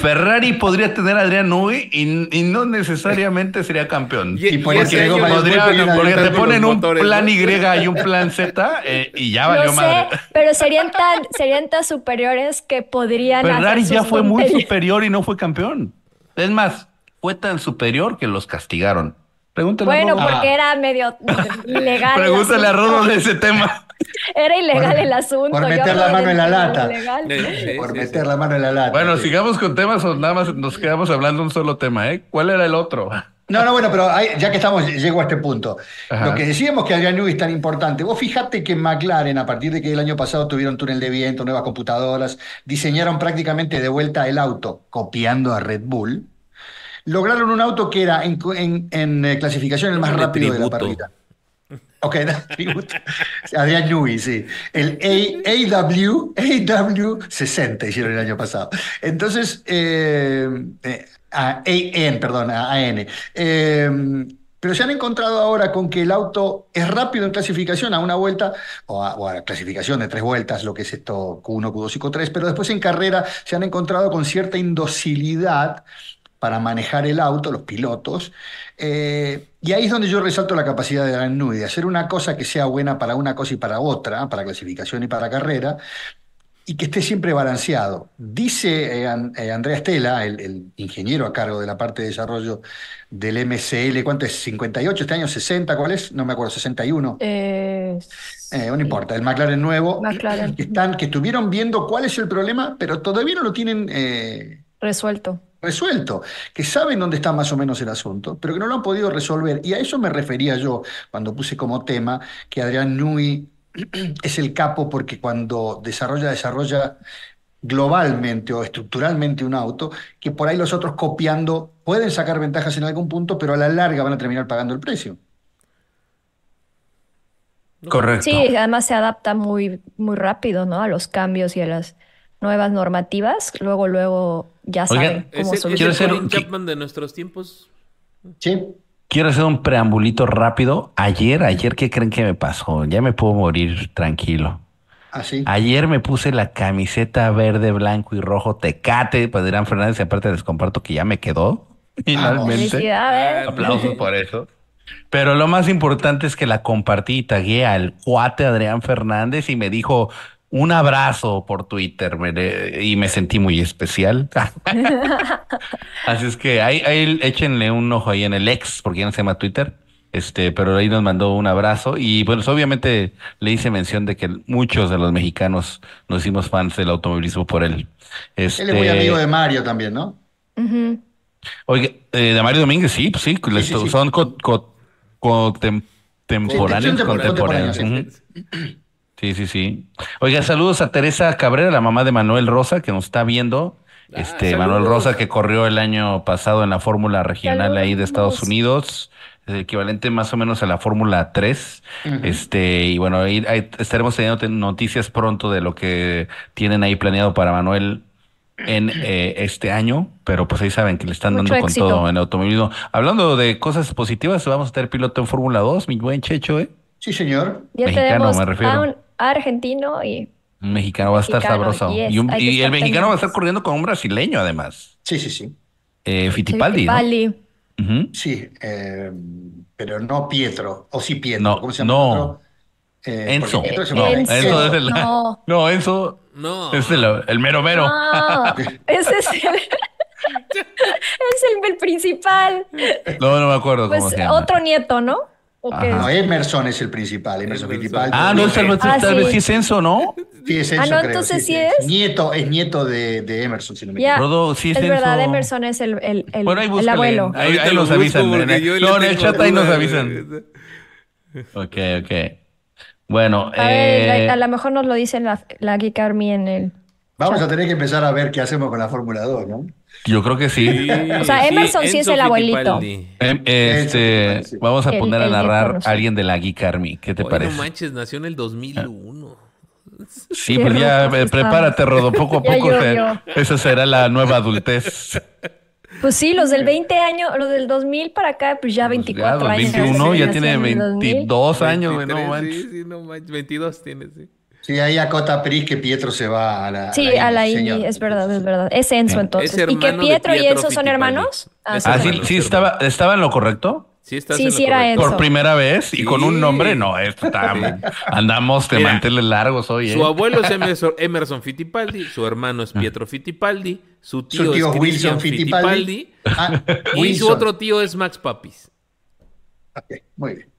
[SPEAKER 2] Ferrari podría tener a Adrián Nui y, y no necesariamente sería campeón.
[SPEAKER 1] Y-
[SPEAKER 3] Y por eso
[SPEAKER 1] ese
[SPEAKER 2] Podría- porque te ponen un
[SPEAKER 1] motores,
[SPEAKER 2] plan
[SPEAKER 1] ¿no?
[SPEAKER 2] Y y un plan Z eh, y ya valió
[SPEAKER 4] no sé,
[SPEAKER 2] madre.
[SPEAKER 4] pero serían tan, serían tan superiores que podrían hacer
[SPEAKER 2] Ferrari ya fue muy superior y no fue campeón. Es más, fue tan superior que los castigaron. Pregúntale
[SPEAKER 4] Bueno, [LAUGHS]
[SPEAKER 2] a Rodo.
[SPEAKER 4] porque era medio ilegal. el
[SPEAKER 2] Pregúntale a. Rodo de ese tema. [LAUGHS]
[SPEAKER 4] Era ilegal
[SPEAKER 3] Por-
[SPEAKER 4] el asunto.
[SPEAKER 3] por meter la mano en la lata.
[SPEAKER 1] sí,
[SPEAKER 3] por
[SPEAKER 1] sí,
[SPEAKER 3] meter
[SPEAKER 1] sí.
[SPEAKER 3] la mano en la lata.
[SPEAKER 2] Bueno,
[SPEAKER 3] sí.
[SPEAKER 2] sigamos con temas o nada más nos quedamos hablando un solo tema, ¿eh? ¿Cuál era el otro? [LAUGHS]
[SPEAKER 3] No, no, bueno, pero ya que estamos, llego a este punto.
[SPEAKER 2] Ajá.
[SPEAKER 3] Lo que decíamos que Adrián Newey es tan importante. Vos fijate que McLaren, a partir de que el año pasado tuvieron túnel de viento, nuevas computadoras, diseñaron prácticamente de vuelta el auto, copiando a Red Bull. Lograron un auto que era en, en- en, eh, clasificación el más rápido de la parrilla. Ok. [LAUGHS] Adrián Newey, sí. El AW, AW60 hicieron el año pasado. Entonces, eh, eh, a- AN, perdón, a AN. Eh, pero se han encontrado ahora con que el auto es rápido en clasificación a una vuelta, o a, o clasificación de tres vueltas, lo que es esto Q1, Q2 y Q3, pero después en carrera se han encontrado con cierta indocilidad para manejar el auto, los pilotos. eh, y ahí es donde yo resalto la capacidad de Alan Newey, de hacer una cosa que sea buena para una cosa y para otra, para clasificación y para carrera, y que esté siempre balanceado. Dice eh, An- eh, Andrea Stella, el, el ingeniero a cargo de la parte de desarrollo del MCL, ¿cuánto es? ¿58 este año? ¿60? ¿Cuál es? No me acuerdo, 61.
[SPEAKER 4] Eh,
[SPEAKER 3] no importa, el McLaren nuevo,
[SPEAKER 4] McLaren.
[SPEAKER 3] que, están, que estuvieron viendo cuál es el problema, pero todavía no lo tienen
[SPEAKER 4] resuelto.
[SPEAKER 3] Resuelto, que saben dónde está más o menos el asunto, pero que no lo han podido resolver. Y a eso me refería yo cuando puse como tema que Adrián Nui [CLEARS THROAT] es el capo porque cuando desarrolla, desarrolla globalmente o estructuralmente un auto, que por ahí los otros copiando pueden sacar ventajas en algún punto, pero a la larga van a terminar pagando el precio.
[SPEAKER 2] Correcto.
[SPEAKER 4] Sí, además se adapta muy, muy rápido, ¿no? A los cambios y a las nuevas normativas. Luego, luego ya
[SPEAKER 2] Oigan,
[SPEAKER 4] saben
[SPEAKER 1] Es
[SPEAKER 4] cómo
[SPEAKER 1] el, es el
[SPEAKER 2] hacer
[SPEAKER 1] Colin
[SPEAKER 2] un-
[SPEAKER 1] Chapman de nuestros tiempos.
[SPEAKER 3] ¿Sí?
[SPEAKER 2] Quiero hacer un preambulito rápido. Ayer, ayer, ¿qué creen que me pasó? Ya me puedo morir tranquilo.
[SPEAKER 3] Así.
[SPEAKER 2] Ayer me puse la camiseta verde, blanco y rojo Tecate para Adrián Fernández y aparte les comparto que ya me quedó. [LAUGHS] Finalmente.
[SPEAKER 4] Felicidades.
[SPEAKER 2] Aplausos por [LAUGHS] eso. Pero lo más importante es que la compartí y tagué al cuate Adrián Fernández y me dijo un abrazo por Twitter me- y me sentí muy especial. [LAUGHS] Así es que ahí, ahí échenle un ojo ahí en el ex, porque ya no se llama Twitter. Este, pero ahí nos mandó un abrazo y pues obviamente le hice mención de que muchos de los mexicanos nos hicimos fans del automovilismo por él. Este,
[SPEAKER 3] Él es muy amigo de Mario también, ¿no?
[SPEAKER 2] Oye, eh, de Mario Domínguez, sí, pues sí, les-
[SPEAKER 3] sí, sí.
[SPEAKER 2] son co- co- contem- contemporáneos.
[SPEAKER 3] Sí,
[SPEAKER 2] sí, sí. Oiga, saludos a Teresa Cabrera, la mamá de Manuel Rosa, que nos está viendo.
[SPEAKER 1] Ah,
[SPEAKER 2] Este,
[SPEAKER 1] saludos.
[SPEAKER 2] Manuel Rosa, que corrió el año pasado en la Fórmula Regional ahí de Estados. Unidos, el equivalente más o menos a la Fórmula 3. Este, y bueno, ahí, ahí estaremos teniendo te- noticias pronto de lo que tienen ahí planeado para Manuel en eh, este año, pero pues ahí saben que le están
[SPEAKER 4] Mucho
[SPEAKER 2] dando con
[SPEAKER 4] éxito.
[SPEAKER 2] todo en automovilismo. Hablando de cosas positivas, vamos a tener piloto en Fórmula 2, mi buen Checho, ¿eh?
[SPEAKER 3] Sí, señor.
[SPEAKER 4] Ya
[SPEAKER 2] Mexicano,
[SPEAKER 4] tenemos
[SPEAKER 2] me refiero.
[SPEAKER 4] a un argentino y
[SPEAKER 2] Un mexicano va a estar
[SPEAKER 4] Mexicano,
[SPEAKER 2] sabroso.
[SPEAKER 4] yes,
[SPEAKER 2] y un- el mexicano va a estar corriendo con un brasileño, además.
[SPEAKER 3] Sí, sí, sí.
[SPEAKER 2] Eh, Fittipaldi, ¿no?
[SPEAKER 4] Fittipaldi.
[SPEAKER 3] Sí, eh, pero no Pietro, o sí Pietro,
[SPEAKER 2] No,
[SPEAKER 3] ¿cómo se llama?
[SPEAKER 2] no.
[SPEAKER 3] Eh,
[SPEAKER 2] Enzo.
[SPEAKER 3] es
[SPEAKER 2] No,
[SPEAKER 4] Enzo.
[SPEAKER 2] Enzo es el.
[SPEAKER 4] No. [LAUGHS]
[SPEAKER 2] No, Enzo
[SPEAKER 1] No.
[SPEAKER 2] es el, el mero mero.
[SPEAKER 4] Ese es el, [LAUGHS] es el, el principal.
[SPEAKER 2] No, no me acuerdo
[SPEAKER 4] Pues
[SPEAKER 2] cómo se llama.
[SPEAKER 4] otro nieto, ¿no? ¿O qué
[SPEAKER 2] Ajá.
[SPEAKER 3] No, Emerson es el principal, Emerson. Fittipaldi.
[SPEAKER 2] Ah, no, tal vez,
[SPEAKER 4] Ah, sí.
[SPEAKER 2] sí es Enzo, ¿no?
[SPEAKER 3] Sí, es
[SPEAKER 4] Ah,
[SPEAKER 3] Enzo,
[SPEAKER 4] no,
[SPEAKER 3] creo,
[SPEAKER 4] entonces sí es.
[SPEAKER 3] Nieto, es nieto de, de Emerson, si no me
[SPEAKER 4] Ya,
[SPEAKER 3] equivoco.
[SPEAKER 2] Rodo, sí es
[SPEAKER 4] es verdad. Emerson es el, el, el,
[SPEAKER 2] Bueno, ahí
[SPEAKER 4] el
[SPEAKER 2] búscale.
[SPEAKER 4] abuelo.
[SPEAKER 2] Ahí, ahí nos avisan. el- no, en el chat ahí nos avisan. Ok, ok. Bueno,
[SPEAKER 4] A
[SPEAKER 2] eh,
[SPEAKER 4] a, a lo mejor nos lo dice la, la Geek Army en el...
[SPEAKER 3] Vamos a tener que empezar a ver qué hacemos con la Fórmula 2, ¿no?
[SPEAKER 2] Yo creo que sí.
[SPEAKER 1] Sí,
[SPEAKER 4] O sea, Emerson sí es
[SPEAKER 1] Enzo
[SPEAKER 4] el abuelito.
[SPEAKER 2] Em, este,
[SPEAKER 3] sí.
[SPEAKER 2] vamos a
[SPEAKER 4] El-
[SPEAKER 2] poner a narrar a alguien de la Geek Army. ¿Qué te
[SPEAKER 1] Oye,
[SPEAKER 2] parece?
[SPEAKER 1] no manches, nació en el 2001.
[SPEAKER 2] Sí,
[SPEAKER 4] Qué
[SPEAKER 2] pues ya eh,
[SPEAKER 4] estamos.
[SPEAKER 2] prepárate, Rodo, poco a [LAUGHS] poco. se-
[SPEAKER 4] llovió.
[SPEAKER 2] esa será la nueva adultez.
[SPEAKER 4] Pues sí, los del 20 años, los del 2000 para acá, pues ya 24
[SPEAKER 2] ya,
[SPEAKER 4] años.
[SPEAKER 2] 21, ya tiene
[SPEAKER 4] en el 2000.
[SPEAKER 2] 22 años, güey, no
[SPEAKER 1] 23,
[SPEAKER 2] manches.
[SPEAKER 1] Sí, sí, no manches. 22 tiene, sí.
[SPEAKER 3] Sí, ahí acota Pris que Pietro se va a la.
[SPEAKER 4] Sí, a la Indy, es verdad, es verdad. Es Enzo entonces.
[SPEAKER 1] Es
[SPEAKER 4] ¿Y que Pietro y Enzo son hermanos? Ah, sí.
[SPEAKER 2] Ah, sí, estaba, estaba en lo correcto.
[SPEAKER 1] Sí, estás
[SPEAKER 4] Sí,
[SPEAKER 1] en lo
[SPEAKER 4] sí era
[SPEAKER 1] correcto.
[SPEAKER 4] Enzo.
[SPEAKER 2] Por primera vez y con un nombre, no, esto está, andamos de
[SPEAKER 1] Mira,
[SPEAKER 2] manteles largos hoy, ¿eh?
[SPEAKER 1] Su abuelo es [LAUGHS] Emerson, Emerson Fittipaldi, su hermano es Pietro Fittipaldi, su tío,
[SPEAKER 3] Su tío
[SPEAKER 1] es
[SPEAKER 3] Wilson
[SPEAKER 1] Fittipaldi,
[SPEAKER 3] Fittipaldi. Ah,
[SPEAKER 1] y su otro tío es Max Papis.
[SPEAKER 3] Ok, muy bien.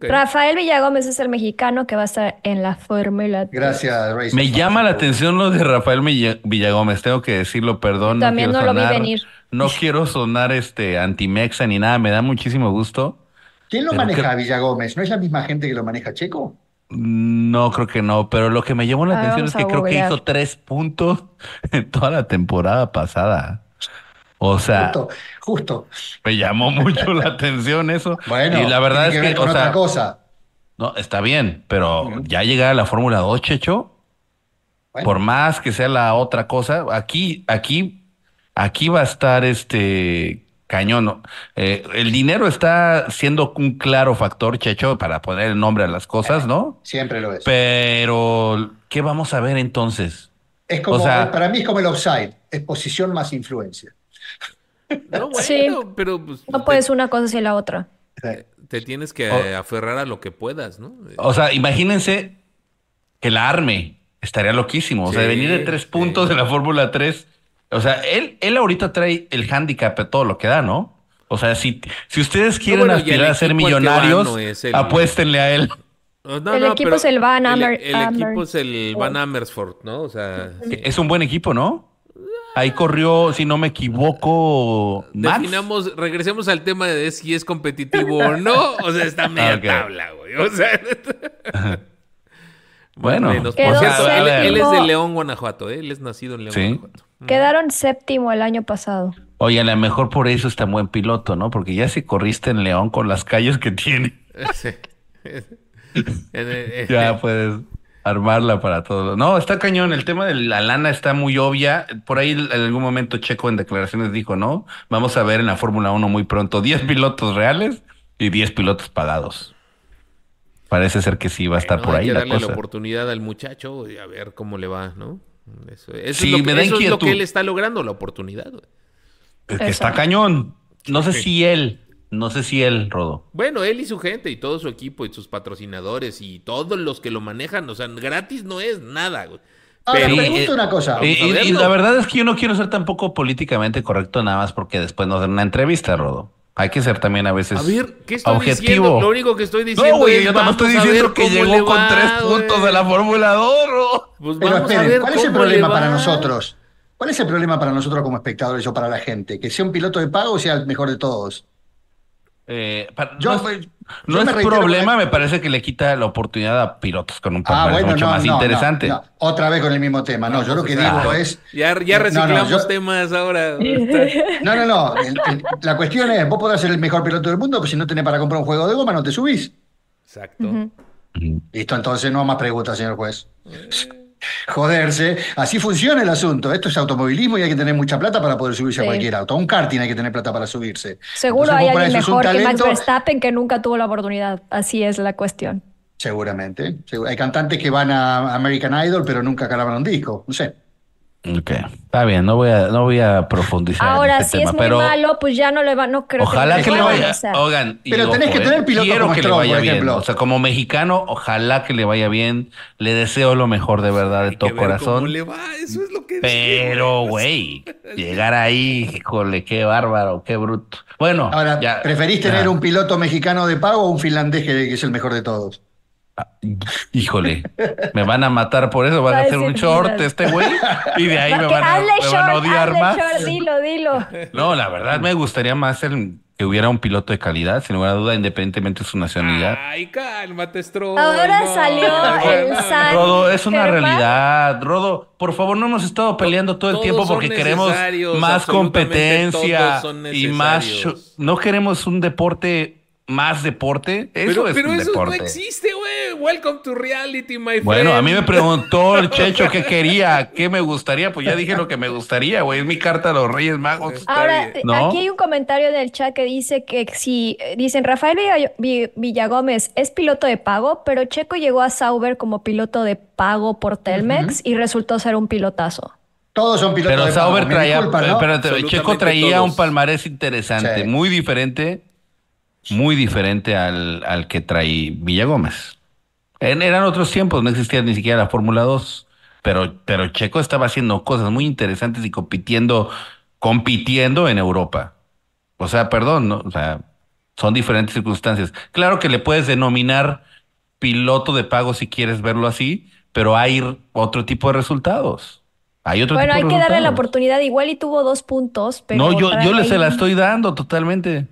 [SPEAKER 4] Rafael Villagómez es el mexicano que va a estar en la Fórmula.
[SPEAKER 3] Gracias, Reyes.
[SPEAKER 2] Me llama la atención lo de Rafael Villa- Villagómez, tengo que decirlo, perdón.
[SPEAKER 4] También no lo vi venir.
[SPEAKER 2] No quiero sonar este antimexa ni nada, me da muchísimo gusto.
[SPEAKER 3] ¿Quién lo maneja Villagómez? ¿No es la misma gente que lo maneja Checo?
[SPEAKER 2] No, creo que no, pero lo que me llamó la
[SPEAKER 4] Ah,
[SPEAKER 2] atención es que creo que hizo tres puntos [LAUGHS] en toda la temporada pasada. O sea,
[SPEAKER 3] Justo, justo.
[SPEAKER 2] me llamó mucho la atención eso. [LAUGHS]
[SPEAKER 3] Bueno,
[SPEAKER 2] y la verdad
[SPEAKER 3] tiene
[SPEAKER 2] es
[SPEAKER 3] que
[SPEAKER 2] que,
[SPEAKER 3] ver con
[SPEAKER 2] o
[SPEAKER 3] otra
[SPEAKER 2] sea,
[SPEAKER 3] cosa.
[SPEAKER 2] no, está bien, pero ya llegar a la Fórmula 2, Checho,
[SPEAKER 3] Bueno,
[SPEAKER 2] por más que sea la otra cosa, aquí, aquí, aquí va a estar este cañón. Eh, el dinero está siendo un claro factor, Checho, para poner el nombre a las cosas, ¿no?
[SPEAKER 3] siempre lo es.
[SPEAKER 2] Pero, ¿qué vamos a ver entonces?
[SPEAKER 3] Es como,
[SPEAKER 2] o sea-
[SPEAKER 3] para mí es como el offside, es posición más influencia.
[SPEAKER 1] No, [LAUGHS] bueno,
[SPEAKER 4] Sí.
[SPEAKER 1] pero pues,
[SPEAKER 4] No
[SPEAKER 1] te-
[SPEAKER 4] puedes una cosa sin la otra.
[SPEAKER 1] te, tienes que
[SPEAKER 2] O-
[SPEAKER 1] eh, aferrar a lo que puedas, ¿no?
[SPEAKER 2] O sea, imagínense que la arme. Estaría loquísimo. O sea, de venir de tres
[SPEAKER 1] sí.
[SPEAKER 2] puntos de la Fórmula 3. O sea, él, él ahorita trae el handicap de todo lo que da, ¿no? O sea, si, si ustedes quieren
[SPEAKER 1] bueno,
[SPEAKER 2] aspirar a ser millonarios,
[SPEAKER 1] no el-
[SPEAKER 2] apuéstenle a él.
[SPEAKER 1] Oh, no,
[SPEAKER 4] El
[SPEAKER 1] no,
[SPEAKER 4] equipo es el Van
[SPEAKER 1] el-
[SPEAKER 4] Amer-
[SPEAKER 1] El, equipo es el Van Amersfoort, ¿no? O sea, sí.
[SPEAKER 2] Es un buen equipo, ¿no? Ahí corrió, si no me equivoco, Max.
[SPEAKER 1] Definamos, regresemos al tema de si es competitivo o no. O sea, está media [LAUGHS] tabla, güey. O sea. [LAUGHS]
[SPEAKER 2] Bueno,
[SPEAKER 1] por cierto, él,
[SPEAKER 4] séptimo.
[SPEAKER 1] él es de León, Guanajuato, ¿eh? Él es nacido en León,
[SPEAKER 2] Sí.
[SPEAKER 1] Guanajuato.
[SPEAKER 4] Quedaron séptimo el año pasado.
[SPEAKER 2] Oye, a lo mejor por eso es tan buen piloto, ¿no? Porque ya si corriste en León con las calles que tiene, [LAUGHS]
[SPEAKER 1] Sí.
[SPEAKER 2] Ya puedes armarla para todo. No, está cañón. El tema de la lana está muy obvia. Por ahí en algún momento Checo en declaraciones dijo, ¿no? Vamos a ver en la Fórmula 1 muy pronto 10 [LAUGHS] pilotos reales y 10 pilotos pagados. Parece ser que sí va a estar
[SPEAKER 1] Bueno,
[SPEAKER 2] por
[SPEAKER 1] hay
[SPEAKER 2] ahí
[SPEAKER 1] que
[SPEAKER 2] la
[SPEAKER 1] darle la
[SPEAKER 2] cosa.
[SPEAKER 1] oportunidad al muchacho y a ver cómo le va, ¿no? Eso, eso
[SPEAKER 2] Sí,
[SPEAKER 1] es, lo
[SPEAKER 2] me
[SPEAKER 1] que,
[SPEAKER 2] da
[SPEAKER 1] eso es lo
[SPEAKER 2] inquietud.
[SPEAKER 1] que él está logrando, la oportunidad. güey.
[SPEAKER 2] Es que está cañón. No sé si él, no sé si él, Rodo.
[SPEAKER 1] Bueno, él y su gente y todo su equipo y sus patrocinadores y todos los que lo manejan, o sea, gratis no es nada, güey.
[SPEAKER 3] Ahora,
[SPEAKER 1] Pero-
[SPEAKER 3] pregunto una cosa.
[SPEAKER 2] Y, la verdad es que yo no quiero ser tampoco políticamente correcto nada más porque después nos den una entrevista, Rodo. Hay que ser también a veces
[SPEAKER 1] A ver, ¿qué estoy
[SPEAKER 2] objetivo.
[SPEAKER 1] diciendo? Lo único que estoy diciendo
[SPEAKER 2] No, güey,
[SPEAKER 1] es
[SPEAKER 2] yo nada más estoy diciendo que llegó con
[SPEAKER 1] va,
[SPEAKER 2] tres
[SPEAKER 1] güey.
[SPEAKER 2] puntos de la Fórmula 2, Rodo.
[SPEAKER 1] Pues
[SPEAKER 3] Pero
[SPEAKER 1] vamos a
[SPEAKER 3] esperen,
[SPEAKER 1] ver
[SPEAKER 3] ¿cuál es el problema para nosotros? ¿Cuál es el problema para nosotros como espectadores o para la gente? ¿Que sea un piloto de pago o sea el mejor de todos?
[SPEAKER 2] Eh,
[SPEAKER 3] Yo-
[SPEAKER 2] no es,
[SPEAKER 3] yo
[SPEAKER 2] no
[SPEAKER 3] me
[SPEAKER 2] es
[SPEAKER 3] reitero
[SPEAKER 2] problema,
[SPEAKER 3] con-
[SPEAKER 2] me parece que le quita la oportunidad a pilotos con un
[SPEAKER 3] Ah, bueno,
[SPEAKER 2] mucho
[SPEAKER 3] no,
[SPEAKER 2] más
[SPEAKER 3] no,
[SPEAKER 2] interesante.
[SPEAKER 3] no, no. Otra vez con el mismo tema. No, yo lo que
[SPEAKER 1] Exacto.
[SPEAKER 3] digo es.
[SPEAKER 1] Ya, ya
[SPEAKER 3] No, no,
[SPEAKER 1] reciclamos
[SPEAKER 3] yo-
[SPEAKER 1] temas ahora. [LAUGHS]
[SPEAKER 3] No, no, no. el- el- la cuestión es: vos podrás ser el mejor piloto del mundo, pero si no tenés para comprar un juego de goma, no te subís.
[SPEAKER 1] Exacto.
[SPEAKER 3] Listo, entonces no más preguntas, señor juez. Joderse. Así funciona el asunto. Esto es automovilismo y hay que tener mucha plata para poder subirse a cualquier auto. A un karting hay que tener plata para subirse.
[SPEAKER 4] Seguro
[SPEAKER 3] Entonces,
[SPEAKER 4] hay alguien mejor que Max Verstappen que nunca tuvo la oportunidad. Así es la cuestión.
[SPEAKER 3] Seguramente. Hay cantantes que van a American Idol, pero nunca graban un disco. No sé.
[SPEAKER 2] Ok, está bien, no voy a, no voy a profundizar
[SPEAKER 4] Ahora,
[SPEAKER 2] en este
[SPEAKER 4] si
[SPEAKER 2] tema,
[SPEAKER 4] es muy
[SPEAKER 2] pero
[SPEAKER 4] malo, pues ya no le va, no creo
[SPEAKER 2] ojalá que le vaya, oigan, y
[SPEAKER 3] Pero tenés que
[SPEAKER 2] eh,
[SPEAKER 3] tener pilotos
[SPEAKER 2] quiero
[SPEAKER 3] como
[SPEAKER 2] que le vaya bien,
[SPEAKER 3] ejemplo.
[SPEAKER 2] o sea, como mexicano, ojalá que le vaya bien, le deseo lo mejor de verdad, de
[SPEAKER 1] Hay que
[SPEAKER 2] todo
[SPEAKER 1] ver cómo
[SPEAKER 2] corazón,
[SPEAKER 1] le va, eso es lo que
[SPEAKER 2] pero, güey, llegar ahí, híjole, qué bárbaro, qué bruto. Bueno,
[SPEAKER 3] Ahora,
[SPEAKER 2] ya-
[SPEAKER 3] ¿preferís tener un piloto mexicano de pago o un finlandés que, que es el mejor de todos?
[SPEAKER 2] Híjole, me van a matar por eso, van
[SPEAKER 4] Va
[SPEAKER 2] a hacer un short este güey y de ahí [LAUGHS] me van a, me van a
[SPEAKER 4] short,
[SPEAKER 2] odiar más.
[SPEAKER 4] short, dilo, dilo.
[SPEAKER 2] No, la verdad me gustaría más el, que hubiera un piloto de calidad, sin lugar a duda, independientemente de su nacionalidad.
[SPEAKER 1] Ay, cálmate, Stroll.
[SPEAKER 4] Ahora
[SPEAKER 1] no.
[SPEAKER 4] salió [LAUGHS] el. San-
[SPEAKER 2] Rodo, es una
[SPEAKER 4] Germán.
[SPEAKER 2] realidad. Rodo, por favor, no hemos estado peleando todo el
[SPEAKER 1] Todos
[SPEAKER 2] tiempo porque queremos más competencia y más. No queremos un deporte más deporte. Eso
[SPEAKER 1] Pero,
[SPEAKER 2] es
[SPEAKER 1] pero
[SPEAKER 2] un
[SPEAKER 1] eso
[SPEAKER 2] deporte.
[SPEAKER 1] no existe, güey. Welcome to reality, my friend.
[SPEAKER 2] Bueno, a mí me preguntó el [LAUGHS] Checho qué quería, qué me gustaría, pues ya dije lo que me gustaría, güey, es mi carta a los Reyes Magos.
[SPEAKER 4] Ahora.
[SPEAKER 2] ¿No?
[SPEAKER 4] aquí hay un comentario del chat que dice que si dicen Rafael Villa- Vi- Villagómez es piloto de pago, pero Checo llegó a Sauber como piloto de pago por Telmex y resultó ser un pilotazo.
[SPEAKER 3] Todos son pilotos
[SPEAKER 2] Pero
[SPEAKER 3] de pago.
[SPEAKER 2] Sauber
[SPEAKER 3] me
[SPEAKER 2] traía,
[SPEAKER 3] ¿no?
[SPEAKER 2] espérate, Checo traía
[SPEAKER 1] todos.
[SPEAKER 2] un palmarés interesante,
[SPEAKER 3] Sí.
[SPEAKER 2] muy diferente, muy diferente al, al que trae Villagómez. En- eran otros tiempos, no existía ni siquiera la Fórmula 2, pero, pero Checo estaba haciendo cosas muy interesantes y compitiendo, compitiendo en Europa. O sea, perdón, ¿no? O sea, son diferentes circunstancias. Claro que le puedes denominar piloto de pago si quieres verlo así, pero hay otro tipo de resultados. Hay otro
[SPEAKER 4] Bueno, hay que darle la oportunidad. Igual y tuvo dos puntos, pero
[SPEAKER 2] No, yo, yo le se la estoy dando totalmente.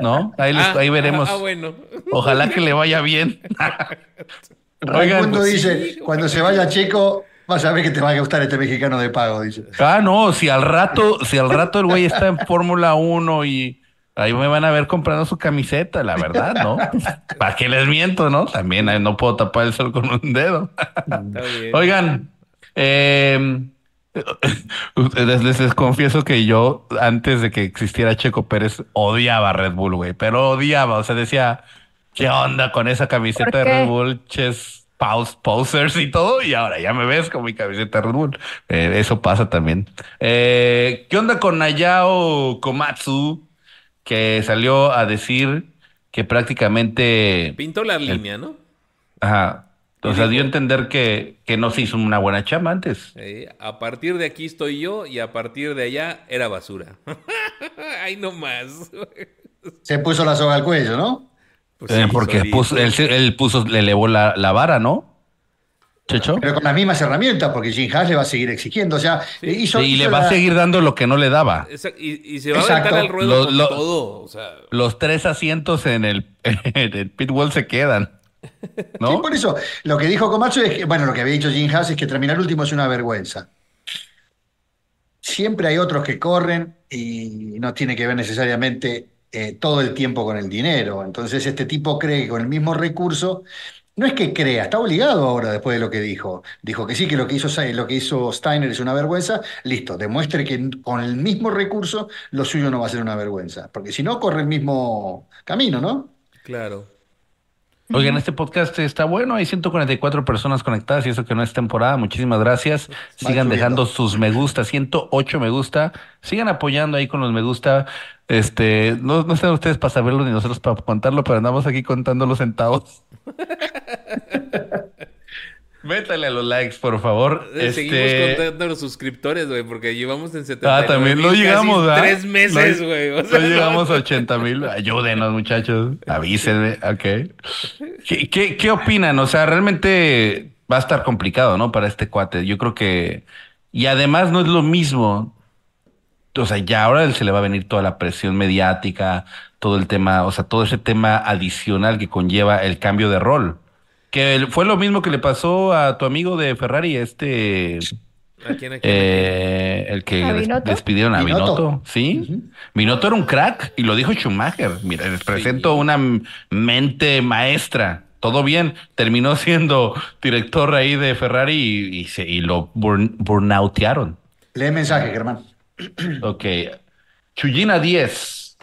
[SPEAKER 2] ¿No? Ahí, les-
[SPEAKER 1] Ah,
[SPEAKER 2] ahí veremos.
[SPEAKER 1] Ah, ah, bueno.
[SPEAKER 2] Ojalá que le vaya bien. [LAUGHS]
[SPEAKER 3] Raimundo
[SPEAKER 2] pues,
[SPEAKER 3] dice,
[SPEAKER 1] sí,
[SPEAKER 3] cuando se vaya Checo, vas a ver que te va a gustar este mexicano de pago, dice.
[SPEAKER 2] Ah, no, si al rato, si al rato el güey está en Fórmula 1 y ahí me van a ver comprando su camiseta, la verdad, ¿no? [LAUGHS] ¿Para qué les miento, no? También eh, no puedo tapar el sol con un dedo.
[SPEAKER 1] Está bien.
[SPEAKER 2] Oigan, eh, les, les- les confieso que yo, antes de que existiera Checo Pérez, odiaba a Red Bull, güey, pero odiaba, o sea, decía, ¿qué onda con esa camiseta
[SPEAKER 4] ¿Por
[SPEAKER 2] de? Red Bull? Ches, pause, posers y todo, y ahora ya me ves con mi camiseta de Red Bull. Eh, eso pasa también. Eh, ¿Qué onda con Nayao Komatsu? Que salió a decir que prácticamente...
[SPEAKER 1] Pintó la línea, ¿no?
[SPEAKER 2] Ajá. O sea, dio a entender que, que no se hizo una buena chamba antes.
[SPEAKER 1] Eh, a partir de aquí estoy yo y a partir de allá era basura. [LAUGHS] Ay, no más.
[SPEAKER 3] Se puso la soga al cuello, ¿no?
[SPEAKER 1] Pues
[SPEAKER 2] Eh, porque puso, él, puso, le elevó la, la vara, ¿no? Checho.
[SPEAKER 3] Pero con las mismas herramientas, porque Jim Haas le va a seguir exigiendo. O sea, hizo,
[SPEAKER 2] y
[SPEAKER 3] hizo
[SPEAKER 2] le va
[SPEAKER 3] la-
[SPEAKER 2] a seguir dando lo que no le daba.
[SPEAKER 1] Esa- Y, y se va a aventar al ruedo
[SPEAKER 2] Lo-
[SPEAKER 1] con
[SPEAKER 2] lo-
[SPEAKER 1] todo. O sea,
[SPEAKER 2] Los tres asientos en el, [LAUGHS] en el pit wall se quedan. [LAUGHS]
[SPEAKER 3] Sí,
[SPEAKER 2] ¿No?
[SPEAKER 3] por eso, lo que dijo Comacho es que, bueno, lo que había dicho Jim Haas es que terminar último es una vergüenza. Siempre hay otros que corren y no tiene que ver necesariamente eh, todo el tiempo con el dinero. Entonces, este tipo cree que con el mismo recurso, no es que crea, está obligado ahora después de lo que dijo. Dijo que sí, que lo que hizo, lo que hizo Steiner es una vergüenza. Listo, demuestre que con el mismo recurso lo suyo no va a ser una vergüenza. Porque si no, corre el mismo camino, ¿no?
[SPEAKER 1] claro.
[SPEAKER 2] Oigan, este podcast está bueno. Hay 144 personas conectadas y eso que no es temporada. Muchísimas gracias. Sigan dejando sus me gusta. 108 me gusta. Sigan apoyando ahí con los me gusta. Este, no, no están ustedes para saberlo ni nosotros para contarlo, pero andamos aquí contando los centavos. [LAUGHS] Métale a los likes, por favor.
[SPEAKER 1] Eh, Seguimos
[SPEAKER 2] Este,
[SPEAKER 1] contando los suscriptores, güey, porque llevamos en 70.
[SPEAKER 2] Ah, también no llegamos, ¿verdad?
[SPEAKER 1] Tres meses,
[SPEAKER 2] No-
[SPEAKER 1] güey. o
[SPEAKER 2] No,
[SPEAKER 1] sea,
[SPEAKER 2] llegamos a 80 mil. Ayúdenos, muchachos. Avísenme. Ok. ¿Qué, qué, qué opinan? O sea, realmente va a estar complicado, ¿no? Para este cuate. Yo creo que. Y además no es lo mismo. O sea, ya ahora se le va a venir toda la presión mediática, todo el tema, o sea, todo ese tema adicional que conlleva el cambio de rol. Que fue lo mismo que le pasó a tu amigo de Ferrari, este.
[SPEAKER 1] ¿A quién, a?
[SPEAKER 2] Eh, el que despidieron a
[SPEAKER 3] Binotto.
[SPEAKER 2] ¿sí? Binotto era un crack y lo dijo Schumacher. Mira, les presento una mente maestra. Todo bien, terminó siendo director ahí de Ferrari y, y se, y lo burn, burnoutearon.
[SPEAKER 3] Lee mensaje, Germán.
[SPEAKER 2] Ok. Chuyina 10.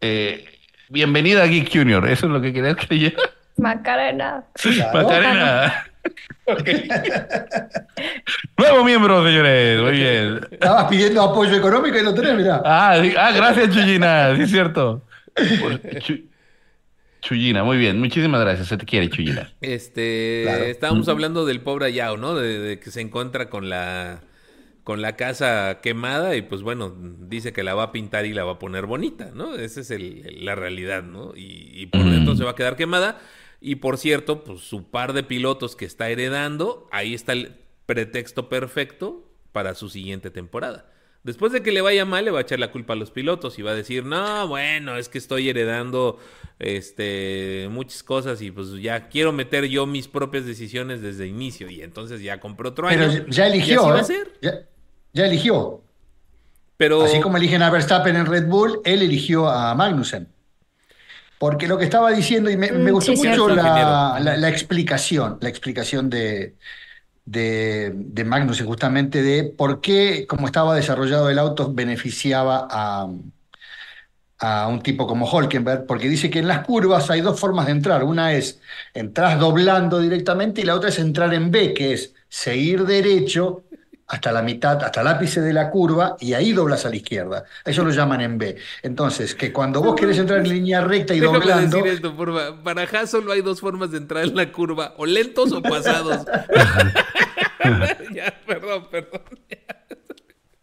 [SPEAKER 2] Eh, bienvenida a Geek Junior. ¿Eso es lo que querías que leyera?
[SPEAKER 4] Macarena.
[SPEAKER 3] Claro.
[SPEAKER 2] Macarena. [LAUGHS] Ok. [LAUGHS] Nuevo miembro, señores. Muy bien.
[SPEAKER 3] Estabas pidiendo apoyo económico y lo tenés, mirá.
[SPEAKER 2] Ah, ah, gracias, Chuyina, sí es cierto. Chu- Chuyina, muy bien, muchísimas gracias, se te quiere, Chuyina.
[SPEAKER 1] Este,
[SPEAKER 3] Claro.
[SPEAKER 1] estábamos hablando del pobre Ayao, ¿no? De, de que se encuentra con la con la casa quemada y pues bueno, dice que la va a pintar y la va a poner bonita, ¿no? Esa es el- la realidad, ¿no? Y, y por
[SPEAKER 2] Mm.
[SPEAKER 1] dentro se va a quedar quemada. Y por cierto, pues su par de pilotos que está heredando, ahí está el pretexto perfecto para su siguiente temporada. Después de que le vaya mal, le va a echar la culpa a los pilotos y va a decir, no, bueno, es que estoy heredando este muchas cosas y pues ya quiero meter yo mis propias decisiones desde el inicio. Y entonces ya compré otro
[SPEAKER 3] Pero
[SPEAKER 1] año.
[SPEAKER 3] ya
[SPEAKER 1] y
[SPEAKER 3] eligió,
[SPEAKER 1] así va
[SPEAKER 3] ¿eh?
[SPEAKER 1] a ser.
[SPEAKER 3] Ya, ya eligió.
[SPEAKER 1] Pero
[SPEAKER 3] Así como eligen a Verstappen en Red Bull, él eligió a Magnussen. Porque lo que estaba diciendo, y me, me
[SPEAKER 4] Mm,
[SPEAKER 3] gustó
[SPEAKER 4] sí,
[SPEAKER 3] mucho la,
[SPEAKER 1] Ingeniero.
[SPEAKER 3] la- la explicación, la explicación de, de, de Magnussen, justamente de por qué, como estaba desarrollado el auto, beneficiaba a, a un tipo como Holkenberg, porque dice que en las curvas hay dos formas de entrar. Una es entrar doblando directamente y la otra es entrar en B, que es seguir derecho hasta la mitad, hasta el ápice de la curva y ahí doblas a la izquierda. Eso lo llaman en B. Entonces, que cuando vos querés entrar en línea recta y
[SPEAKER 1] déjame
[SPEAKER 3] doblando,
[SPEAKER 1] decir esto, porfa. Para Haas solo hay dos formas de entrar en la curva, o lentos o pasados. [LAUGHS] [LAUGHS] ya, perdón, perdón.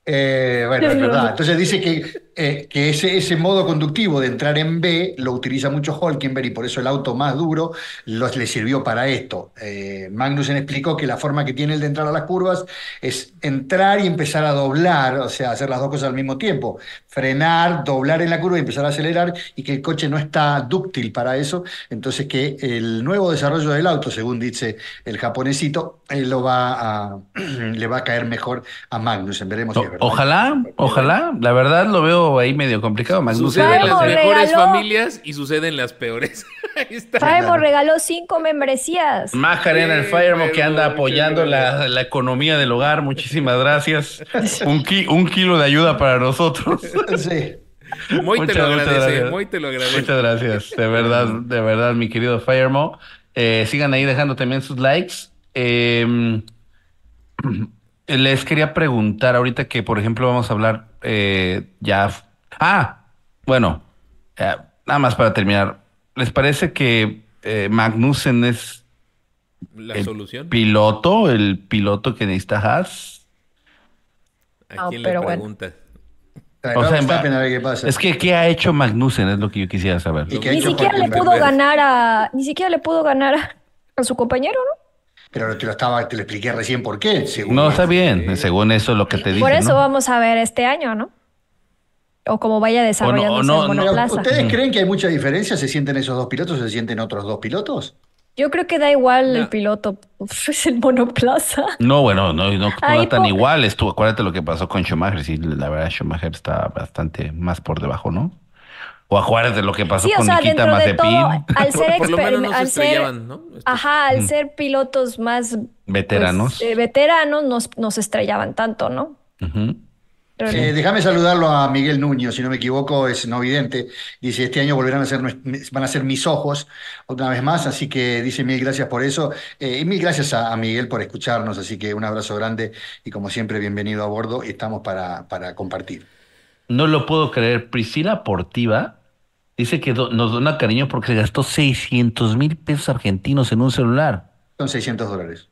[SPEAKER 3] Eh, bueno, es verdad. Entonces dice que, eh, que ese, ese modo conductivo de entrar en B lo utiliza mucho Holkenberg y por eso el auto más duro los, le sirvió para esto. Eh, Magnussen explicó que la forma que tiene el de entrar a las curvas es entrar y empezar a doblar, o sea, hacer las dos cosas al mismo tiempo. Frenar, doblar en la curva y empezar a acelerar y que el coche no está dúctil para eso. Entonces que el nuevo desarrollo del auto, según dice el japonesito, eh, lo va a, [CLEARS THROAT] le va a caer mejor a Magnussen. Veremos si es verdad.
[SPEAKER 2] ojalá, ojalá, la verdad lo veo ahí medio complicado. Magnussen.
[SPEAKER 1] Sucede en las mejores familias y sucede en las peores. [LAUGHS] Ahí está.
[SPEAKER 4] Sabemos, regaló cinco membresías.
[SPEAKER 2] Macarena, el Firemo que anda apoyando la, la economía del hogar. Muchísimas gracias. [LAUGHS] Un, ki- un kilo de ayuda para nosotros. [LAUGHS]
[SPEAKER 3] Sí.
[SPEAKER 1] Muy te
[SPEAKER 2] Muchas,
[SPEAKER 1] lo
[SPEAKER 2] muchas
[SPEAKER 1] agradece,
[SPEAKER 2] gracias.
[SPEAKER 1] muy te lo agradece.
[SPEAKER 2] Muchas gracias, de verdad, de verdad, mi querido Firemo. Eh, sigan ahí dejando también sus likes. Eh, [CLEARS THROAT] les quería preguntar ahorita que, por ejemplo, vamos a hablar eh, ya. Ah, bueno, eh, nada más para terminar. ¿Les parece que eh, Magnussen es
[SPEAKER 1] La
[SPEAKER 2] el
[SPEAKER 1] solución.
[SPEAKER 2] piloto, el piloto que necesita Haas?
[SPEAKER 1] ¿A
[SPEAKER 4] No,
[SPEAKER 1] quién le
[SPEAKER 4] pero bueno.
[SPEAKER 1] pregunta?
[SPEAKER 3] Traerá
[SPEAKER 2] O sea,
[SPEAKER 3] a Verstappen a ver qué pasa.
[SPEAKER 2] Es que, ¿qué ha hecho Magnussen? Es lo que yo quisiera saber.
[SPEAKER 3] ¿Y qué ha
[SPEAKER 4] Ni siquiera le pudo ganar a, ni siquiera le pudo ganar a, a su compañero, ¿no?
[SPEAKER 3] Pero te lo estaba, te lo expliqué recién por qué. según-
[SPEAKER 2] No, está bien, según eso lo que te dicen.
[SPEAKER 4] Por eso
[SPEAKER 2] ¿no?
[SPEAKER 4] vamos a ver este año, ¿no? O como vaya desarrollándose
[SPEAKER 2] no,
[SPEAKER 4] el
[SPEAKER 2] no.
[SPEAKER 4] Monoplaza.
[SPEAKER 3] ¿Ustedes creen que hay mucha diferencia? ¿Se sienten esos dos pilotos o se sienten otros dos pilotos?
[SPEAKER 4] Yo creo que da igual
[SPEAKER 1] No.
[SPEAKER 4] el piloto, [LAUGHS] es el monoplaza.
[SPEAKER 2] No, bueno, no, no, no [LAUGHS]
[SPEAKER 4] Ahí
[SPEAKER 2] tan iguales. Tú acuérdate lo que pasó con Schumacher. Sí, la verdad, Schumacher está bastante más por debajo, ¿no? O acuérdate lo que pasó
[SPEAKER 4] Sí, o
[SPEAKER 2] con
[SPEAKER 4] sea,
[SPEAKER 2] Nikita
[SPEAKER 4] de
[SPEAKER 2] Mazepin.
[SPEAKER 4] todo, al [LAUGHS] ser,
[SPEAKER 1] Por lo
[SPEAKER 4] exper-
[SPEAKER 1] menos no se
[SPEAKER 4] ser-
[SPEAKER 1] ¿no?
[SPEAKER 4] Ajá, al ser pilotos más
[SPEAKER 2] Veteranos.
[SPEAKER 4] pues, eh, veteranos, nos, nos estrellaban tanto, ¿no?
[SPEAKER 3] Eh, déjame saludarlo a Miguel Nuño, si no me equivoco, es no vidente. Dice, este año volverán a ser, van a ser mis ojos otra vez más, así que dice mil gracias por eso. Eh, y mil gracias a, a Miguel por escucharnos, así que un abrazo grande y como siempre, bienvenido a bordo. Estamos para, para compartir.
[SPEAKER 2] No lo puedo creer. Priscila Portiva dice que do- nos dona cariño porque se gastó 600 mil pesos argentinos en un celular.
[SPEAKER 3] Son 600 dólares.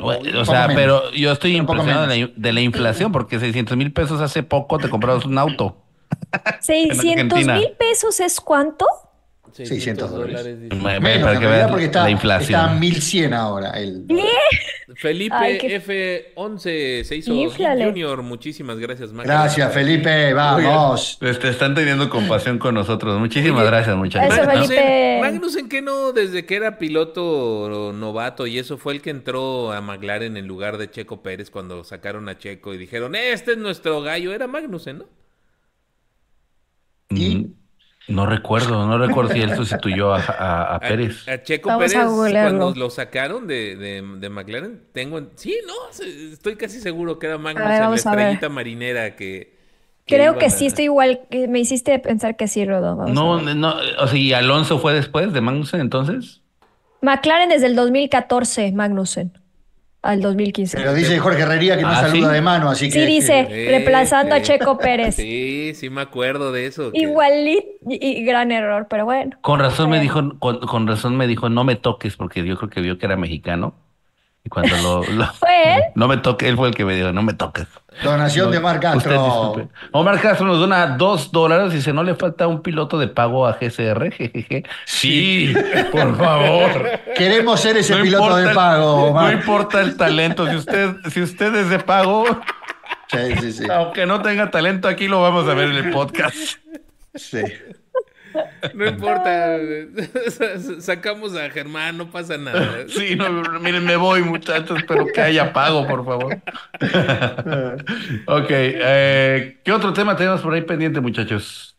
[SPEAKER 2] O sea,
[SPEAKER 3] menos.
[SPEAKER 2] pero yo estoy
[SPEAKER 3] Un poco
[SPEAKER 2] impresionado de la, de la inflación porque 600 mil pesos hace poco te comprabas un auto. [LAUGHS]
[SPEAKER 4] 600
[SPEAKER 2] Argentina.
[SPEAKER 4] mil pesos es cuánto?
[SPEAKER 3] 600 dólares.
[SPEAKER 2] Me- para que
[SPEAKER 3] porque está,
[SPEAKER 2] la
[SPEAKER 3] está a
[SPEAKER 2] inflación.
[SPEAKER 3] 1100 ahora. El, [LAUGHS]
[SPEAKER 1] Felipe
[SPEAKER 4] Ay, qué-
[SPEAKER 1] F11 se hizo
[SPEAKER 4] Inflale.
[SPEAKER 1] Junior. Muchísimas gracias, Max.
[SPEAKER 3] Gracias, Felipe. Vamos.
[SPEAKER 2] Este, están teniendo compasión con nosotros. Muchísimas gracias, muchachos.
[SPEAKER 4] Eso. Felipe.
[SPEAKER 1] Magnus, ¿en qué no? Desde que era piloto novato y eso fue el que entró a McLaren en lugar de Checo Pérez cuando sacaron a Checo y dijeron, este es nuestro gallo. Era Magnussen, ¿no?
[SPEAKER 3] ¿Y?
[SPEAKER 2] No recuerdo, no recuerdo si él sustituyó a, a- a Pérez.
[SPEAKER 1] A, a Checo
[SPEAKER 4] Vamos
[SPEAKER 1] Pérez, cuando lo sacaron de, de, de McLaren, tengo... en- Sí, no, estoy casi seguro que era Magnussen, la
[SPEAKER 4] vamos a ver.
[SPEAKER 1] estrellita marinera que... que
[SPEAKER 4] Creo que
[SPEAKER 1] a-
[SPEAKER 4] sí, estoy igual. que Me hiciste pensar que sí, Rodo. Vamos
[SPEAKER 2] No, no, o sea, ¿y Alonso fue después de Magnussen entonces?
[SPEAKER 4] McLaren desde el 2014, Magnussen, al 2015.
[SPEAKER 3] Pero dice Jorge Herrería que no
[SPEAKER 2] Ah,
[SPEAKER 3] saluda
[SPEAKER 2] ¿sí?
[SPEAKER 3] de mano, así que.
[SPEAKER 4] Sí, dice,
[SPEAKER 1] Sí,
[SPEAKER 4] reemplazando
[SPEAKER 1] sí.
[SPEAKER 4] a Checo Pérez.
[SPEAKER 1] Sí, sí me acuerdo de eso. que-
[SPEAKER 4] Igualito y, y gran error, pero bueno.
[SPEAKER 2] Con razón me dijo, con, con razón me dijo, no me toques, porque yo creo que vio que era mexicano. Y cuando lo, [LAUGHS] lo-
[SPEAKER 4] ¿Fue él?
[SPEAKER 2] no me toques, él fue el que me dijo, no me toques.
[SPEAKER 3] Donación
[SPEAKER 2] No,
[SPEAKER 3] de Mar
[SPEAKER 2] usted
[SPEAKER 3] Castro.
[SPEAKER 2] disculpe. Omar Castro nos dona dos dólares y dice, ¿no le falta un piloto de pago a GCR? [LAUGHS] Jejeje. Sí, por favor.
[SPEAKER 3] Queremos ser ese
[SPEAKER 2] No
[SPEAKER 3] piloto de pago,
[SPEAKER 2] No
[SPEAKER 3] Omar.
[SPEAKER 2] importa el talento, si usted, si usted es de pago,
[SPEAKER 3] Sí, sí, sí.
[SPEAKER 2] aunque no tenga talento, aquí lo vamos a ver en el podcast.
[SPEAKER 3] Sí.
[SPEAKER 1] No importa, [LAUGHS] sacamos a Germán, no pasa nada. [LAUGHS]
[SPEAKER 2] Sí, no, miren, me voy, muchachos, pero que haya pago, por favor. Ok, eh, ¿qué otro tema tenemos por ahí pendiente, muchachos?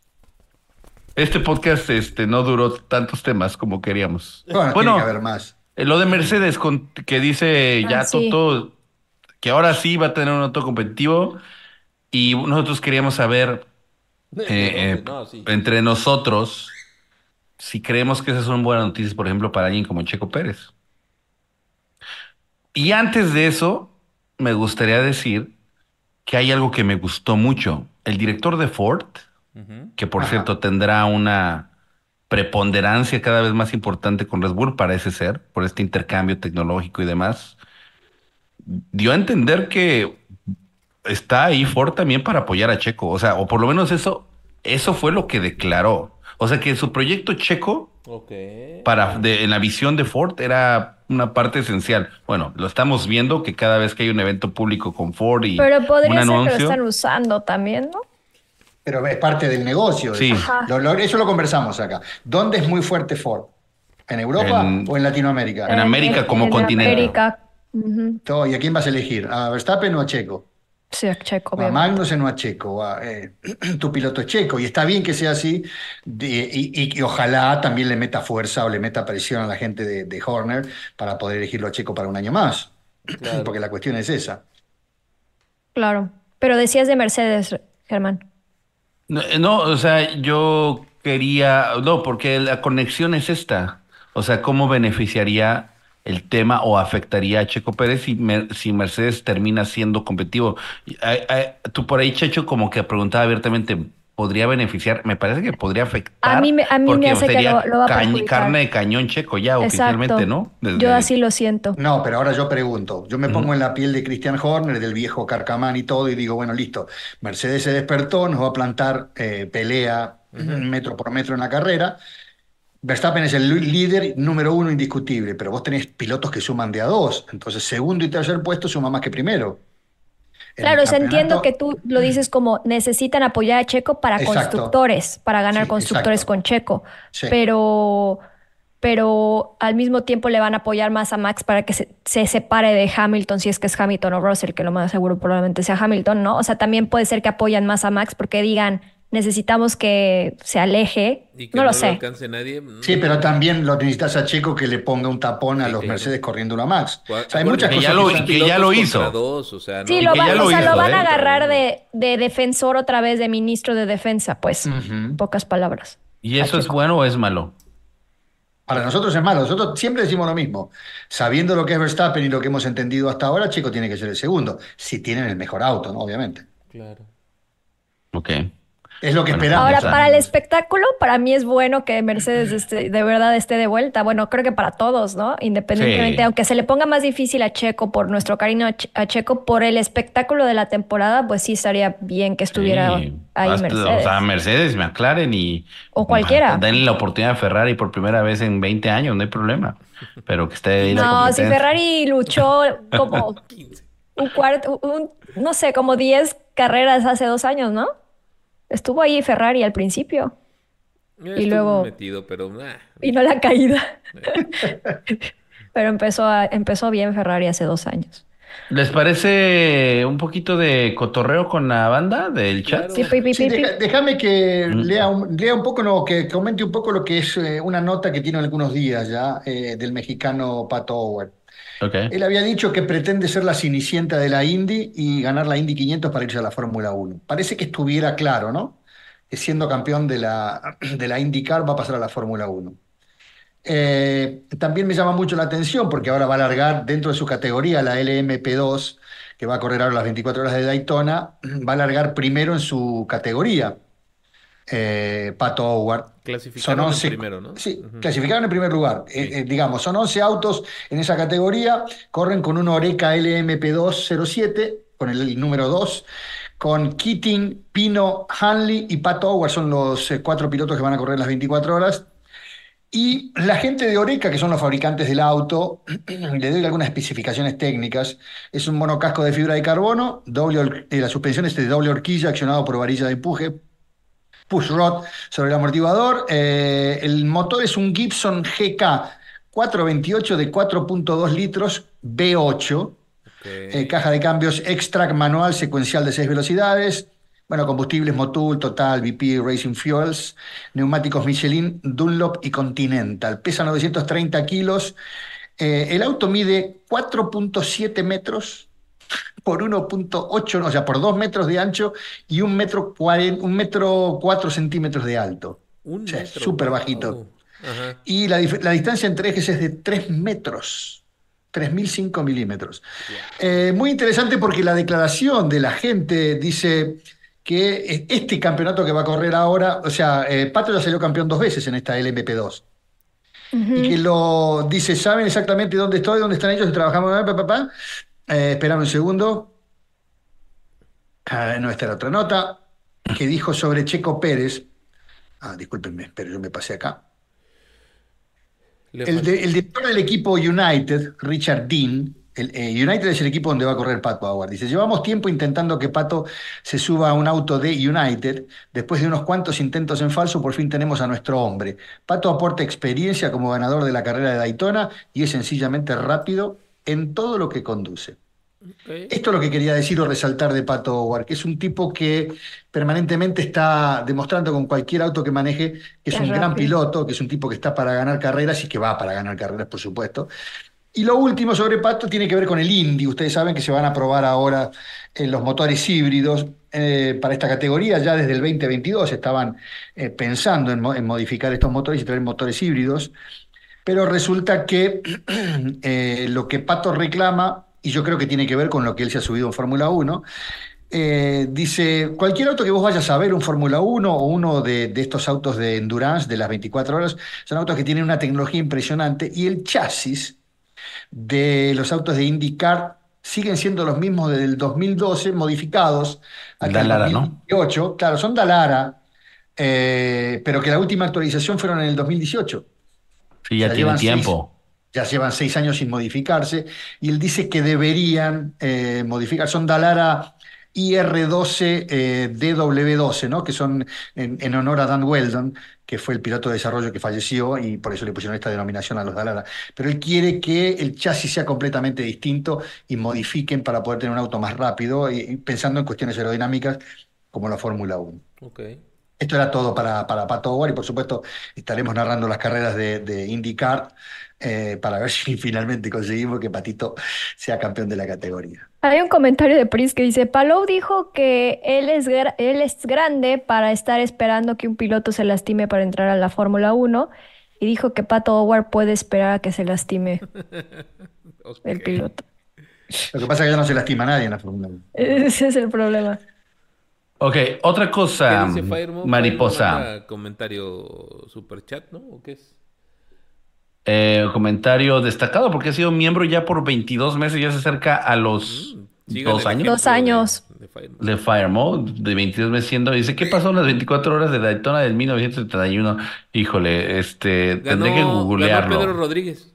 [SPEAKER 2] Este podcast este, no duró tantos temas como queríamos.
[SPEAKER 3] Bueno, tiene que haber más.
[SPEAKER 2] eh, lo de Mercedes con- que dice
[SPEAKER 4] Ah,
[SPEAKER 2] ya
[SPEAKER 4] sí.
[SPEAKER 2] Toto que ahora sí va a tener un auto competitivo y nosotros queríamos saber [LAUGHS] eh, eh,
[SPEAKER 1] No, sí.
[SPEAKER 2] entre nosotros si creemos que esas son buenas noticias, por ejemplo, para alguien como Checo Pérez. Y antes de eso, me gustaría decir que hay algo que me gustó mucho. El director de Ford, que por
[SPEAKER 3] Ajá.
[SPEAKER 2] cierto tendrá una preponderancia cada vez más importante con Red Bull, parece ser, por este intercambio tecnológico y demás, dio a entender que está ahí Ford también para apoyar a Checo. O sea, o por lo menos eso, eso fue lo que declaró. O sea, que su proyecto Checo para de- en la visión de Ford era una parte esencial. Bueno, lo estamos viendo que cada vez que hay un evento público con Ford y
[SPEAKER 4] Pero
[SPEAKER 2] un
[SPEAKER 4] podría ser que lo
[SPEAKER 2] anuncio,
[SPEAKER 4] están usando también, ¿no?
[SPEAKER 3] Pero es parte del negocio.
[SPEAKER 2] Sí.
[SPEAKER 3] eso. Lo- lo- eso lo conversamos acá. ¿Dónde es muy fuerte Ford? ¿En Europa
[SPEAKER 2] En-
[SPEAKER 3] o en Latinoamérica?
[SPEAKER 2] En América como continente.
[SPEAKER 4] América.
[SPEAKER 3] ¿Y a quién vas a elegir? ¿A Verstappen o a Checo?
[SPEAKER 4] Sí, Checo,
[SPEAKER 3] O a
[SPEAKER 4] obviamente.
[SPEAKER 3] Magnussen o a Checo. eh, [CLEARS THROAT] tu piloto es Checo. Y está bien que sea así. de- y, y- y ojalá también le meta fuerza o le meta presión a la gente de, de Horner para poder elegirlo a Checo para un año más. [CLEARS THROAT]
[SPEAKER 1] Claro.
[SPEAKER 3] Porque la cuestión es esa.
[SPEAKER 4] Claro. Pero decías de Mercedes, Germán.
[SPEAKER 2] No, no, o sea, yo quería, no, porque la conexión es esta. O sea, ¿cómo beneficiaría el tema o afectaría a Checo Pérez si, Mer- si Mercedes termina siendo competitivo? Y, ay, ay, tú por ahí, Checho, como que preguntaba abiertamente, ¿podría beneficiar? Me parece que podría afectar.
[SPEAKER 4] A mí me- a mí me hace que lo- lo va a
[SPEAKER 2] carne de cañón Checo ya oficialmente. ¿no? Desde-
[SPEAKER 4] Yo así lo siento.
[SPEAKER 3] No, pero ahora yo pregunto, yo me pongo en la piel de Christian Horner, del viejo Carcamán y todo, y digo, bueno, listo, Mercedes se despertó, nos va a plantar eh, pelea metro por metro en la carrera. Verstappen es el líder número uno indiscutible, pero vos tenés pilotos que suman de a dos. Entonces, segundo y tercer puesto suma más que primero.
[SPEAKER 4] En claro, o entiendo que tú lo dices como necesitan apoyar a Checo para constructores, para ganar constructores con Checo. Pero pero al mismo tiempo le van a apoyar más a Max para que se, separe de Hamilton, si es que es Hamilton o Russell, que lo más seguro probablemente sea Hamilton, ¿no? O sea, también puede ser que apoyan más a Max porque digan, necesitamos que se aleje. no, lo sé.
[SPEAKER 1] Nadie.
[SPEAKER 3] Sí, pero también lo necesitas a Checo que le ponga un tapón a los Mercedes corriendo a Max. hay muchas
[SPEAKER 2] que ya lo, que ya lo hizo.
[SPEAKER 4] Sí, lo, van, o sea, lo van a agarrar de, defensor otra vez, de ministro de defensa, pues, pocas palabras.
[SPEAKER 2] ¿Y eso es bueno o es malo?
[SPEAKER 3] Para nosotros es malo. Nosotros siempre decimos lo mismo. Sabiendo lo que es Verstappen y lo que hemos entendido hasta ahora, Chico tiene que ser el segundo. Si tienen el mejor auto, ¿no? Obviamente.
[SPEAKER 1] Claro.
[SPEAKER 2] Ok.
[SPEAKER 3] Es lo que esperamos.
[SPEAKER 4] Ahora, para el espectáculo, para mí es bueno que Mercedes esté, de verdad esté de vuelta. Bueno, creo que para todos, ¿no? Independientemente, aunque se le ponga más difícil a Checo por nuestro cariño a, Checo, por el espectáculo de la temporada, pues sí estaría bien que estuviera ahí Mercedes.
[SPEAKER 2] O sea, Mercedes, McLaren y...
[SPEAKER 4] O cualquiera.
[SPEAKER 2] Denle la oportunidad a Ferrari por primera vez en 20 años, no hay problema. Pero que esté ahí
[SPEAKER 4] No, si Ferrari luchó como [LAUGHS] un cuarto, un, no sé, como 10 carreras hace dos años, ¿no? Estuvo ahí Ferrari al principio. y luego.
[SPEAKER 1] Metido, pero.
[SPEAKER 4] Y no la caída. [LAUGHS] [LAUGHS] pero empezó, empezó bien Ferrari hace dos años.
[SPEAKER 2] ¿Les parece un poquito de cotorreo con la banda del chat?
[SPEAKER 3] Sí, déjame que mm. lea un, lea un poco, no, que comente un poco lo que es eh, una nota que tiene algunos días ya eh, del mexicano Pato Howard. Él había dicho que pretende ser la cenicienta de la Indy y ganar la Indy 500 para irse a la Fórmula 1. Parece que estuviera claro, ¿no? Que siendo campeón de la, [CLEARS THROAT] de la IndyCar va a pasar a la Fórmula 1. Eh, también me llama mucho la atención porque ahora va a alargar dentro de su categoría la LMP2, que va a correr ahora las 24 horas de Daytona, [CLEARS THROAT] va a alargar primero en su categoría. Eh, Pato Howard.
[SPEAKER 1] Clasificaron en primero, ¿no?
[SPEAKER 3] Sí, clasificaron en primer lugar. Eh, eh, digamos, son 11 autos en esa categoría, corren con un Oreca LMP207, con el, número 2, con Keating, Pino, Hanley y Pato Howard, son los cuatro pilotos que van a correr las 24 horas. Y la gente de Oreca, que son los fabricantes del auto, [CLEARS THROAT] le doy algunas especificaciones técnicas. Es un monocasco de fibra de carbono, doble, la suspensión es de doble horquilla accionado por varilla de empuje, push rod sobre el amortiguador. Eh, el motor es un Gibson GK 428 de 4.2 litros B8. Eh, caja de cambios extract manual secuencial de 6 velocidades. Bueno, combustibles Motul, Total, BP, Racing Fuels, neumáticos Michelin, Dunlop y Continental. Pesa 930 kilos. Eh, el auto mide 4.7 metros por 1.8, o sea, por 2 metros de ancho y un metro, un metro 4 centímetros de alto. Un o sea, súper bajito. Oh, y la, distancia entre ejes es de 3 metros. 3.005 milímetros. Eh, muy interesante porque la declaración de la gente dice que este campeonato que va a correr ahora, o sea, eh, Pato ya salió campeón dos veces en esta LMP2. Y que lo dice, saben exactamente dónde estoy, dónde están ellos, trabajamos, papá, eh, esperame un segundo. Ah, era otra nota que dijo sobre Checo Pérez. Ah, discúlpenme, pero yo me pasé acá. El, director del equipo United, Richard Dean, el, eh, United es el equipo donde va a correr Pato Howard. Dice, llevamos tiempo intentando que Pato se suba a un auto de United. Después de unos cuantos intentos en falso, por fin tenemos a nuestro hombre. Pato aporta experiencia como ganador de la carrera de Daytona y es sencillamente rápido en todo lo que conduce. Esto es lo que quería decir o resaltar de Pato Howard, que es un tipo que permanentemente está demostrando con cualquier auto que maneje que es un gran piloto, que es un tipo que está para ganar carreras y que va para ganar carreras, por supuesto. Y lo último sobre Pato tiene que ver con el Indy. Ustedes saben que se van a probar ahora en los motores híbridos eh, para esta categoría. Ya desde el 2022 estaban eh, pensando en, en, modificar estos motores y traer motores híbridos pero resulta que [CLEARS THROAT] eh, lo que Pato reclama, y yo creo que tiene que ver con lo que él se ha subido en Fórmula 1, eh, dice, cualquier auto que vos vayas a ver, un Fórmula 1 o uno de, estos autos de endurance de las 24 horas, son autos que tienen una tecnología impresionante y el chasis de los autos de IndyCar siguen siendo los mismos desde el 2012, modificados
[SPEAKER 2] hasta el 2018.
[SPEAKER 3] Claro, son Dalara, eh, pero que la última actualización fueron en el 2018.
[SPEAKER 2] Sí, ya
[SPEAKER 3] Ya
[SPEAKER 2] tiene
[SPEAKER 3] seis-
[SPEAKER 2] tiempo.
[SPEAKER 3] ya llevan seis años sin modificarse, y él dice que deberían eh, modificar, son Dalara IR12 eh, DW12, ¿no? que son en, en honor a Dan Weldon, que fue el piloto de desarrollo que falleció y por eso le pusieron esta denominación a los Dalara. Pero él quiere que el chasis sea completamente distinto y modifiquen para poder tener un auto más rápido, y, y pensando en cuestiones aerodinámicas como la Fórmula 1.
[SPEAKER 1] Ok.
[SPEAKER 3] Esto era todo para, para Pato Howard y por supuesto estaremos narrando las carreras de, de IndyCar eh, para ver [LAUGHS] si finalmente conseguimos que Patito sea campeón de la categoría.
[SPEAKER 4] Hay un comentario de Pris que dice, Palou dijo que él es, él es grande para estar esperando que un piloto se lastime para entrar a la Fórmula 1 y dijo que Pato Howard puede esperar a que se lastime [LAUGHS] el piloto.
[SPEAKER 3] Lo que pasa es que ya no se lastima a nadie en la Fórmula 1. [LAUGHS]
[SPEAKER 4] Ese es el problema.
[SPEAKER 2] Ok, otra cosa,
[SPEAKER 1] ¿Qué dice Firemo?
[SPEAKER 2] mariposa.
[SPEAKER 1] Comentario super chat, ¿no? ¿O qué es?
[SPEAKER 2] Eh, comentario destacado porque ha sido miembro ya por 22 meses, ya se acerca a los
[SPEAKER 1] Sigan
[SPEAKER 2] dos años
[SPEAKER 4] Dos años.
[SPEAKER 1] de Firemo.
[SPEAKER 2] de Firemo, de 22 meses siendo. Dice, ¿qué pasó en las 24 horas de Daytona del 1971? Híjole, este, tendré que
[SPEAKER 1] ganó
[SPEAKER 2] googlearlo.
[SPEAKER 1] Pedro Rodríguez.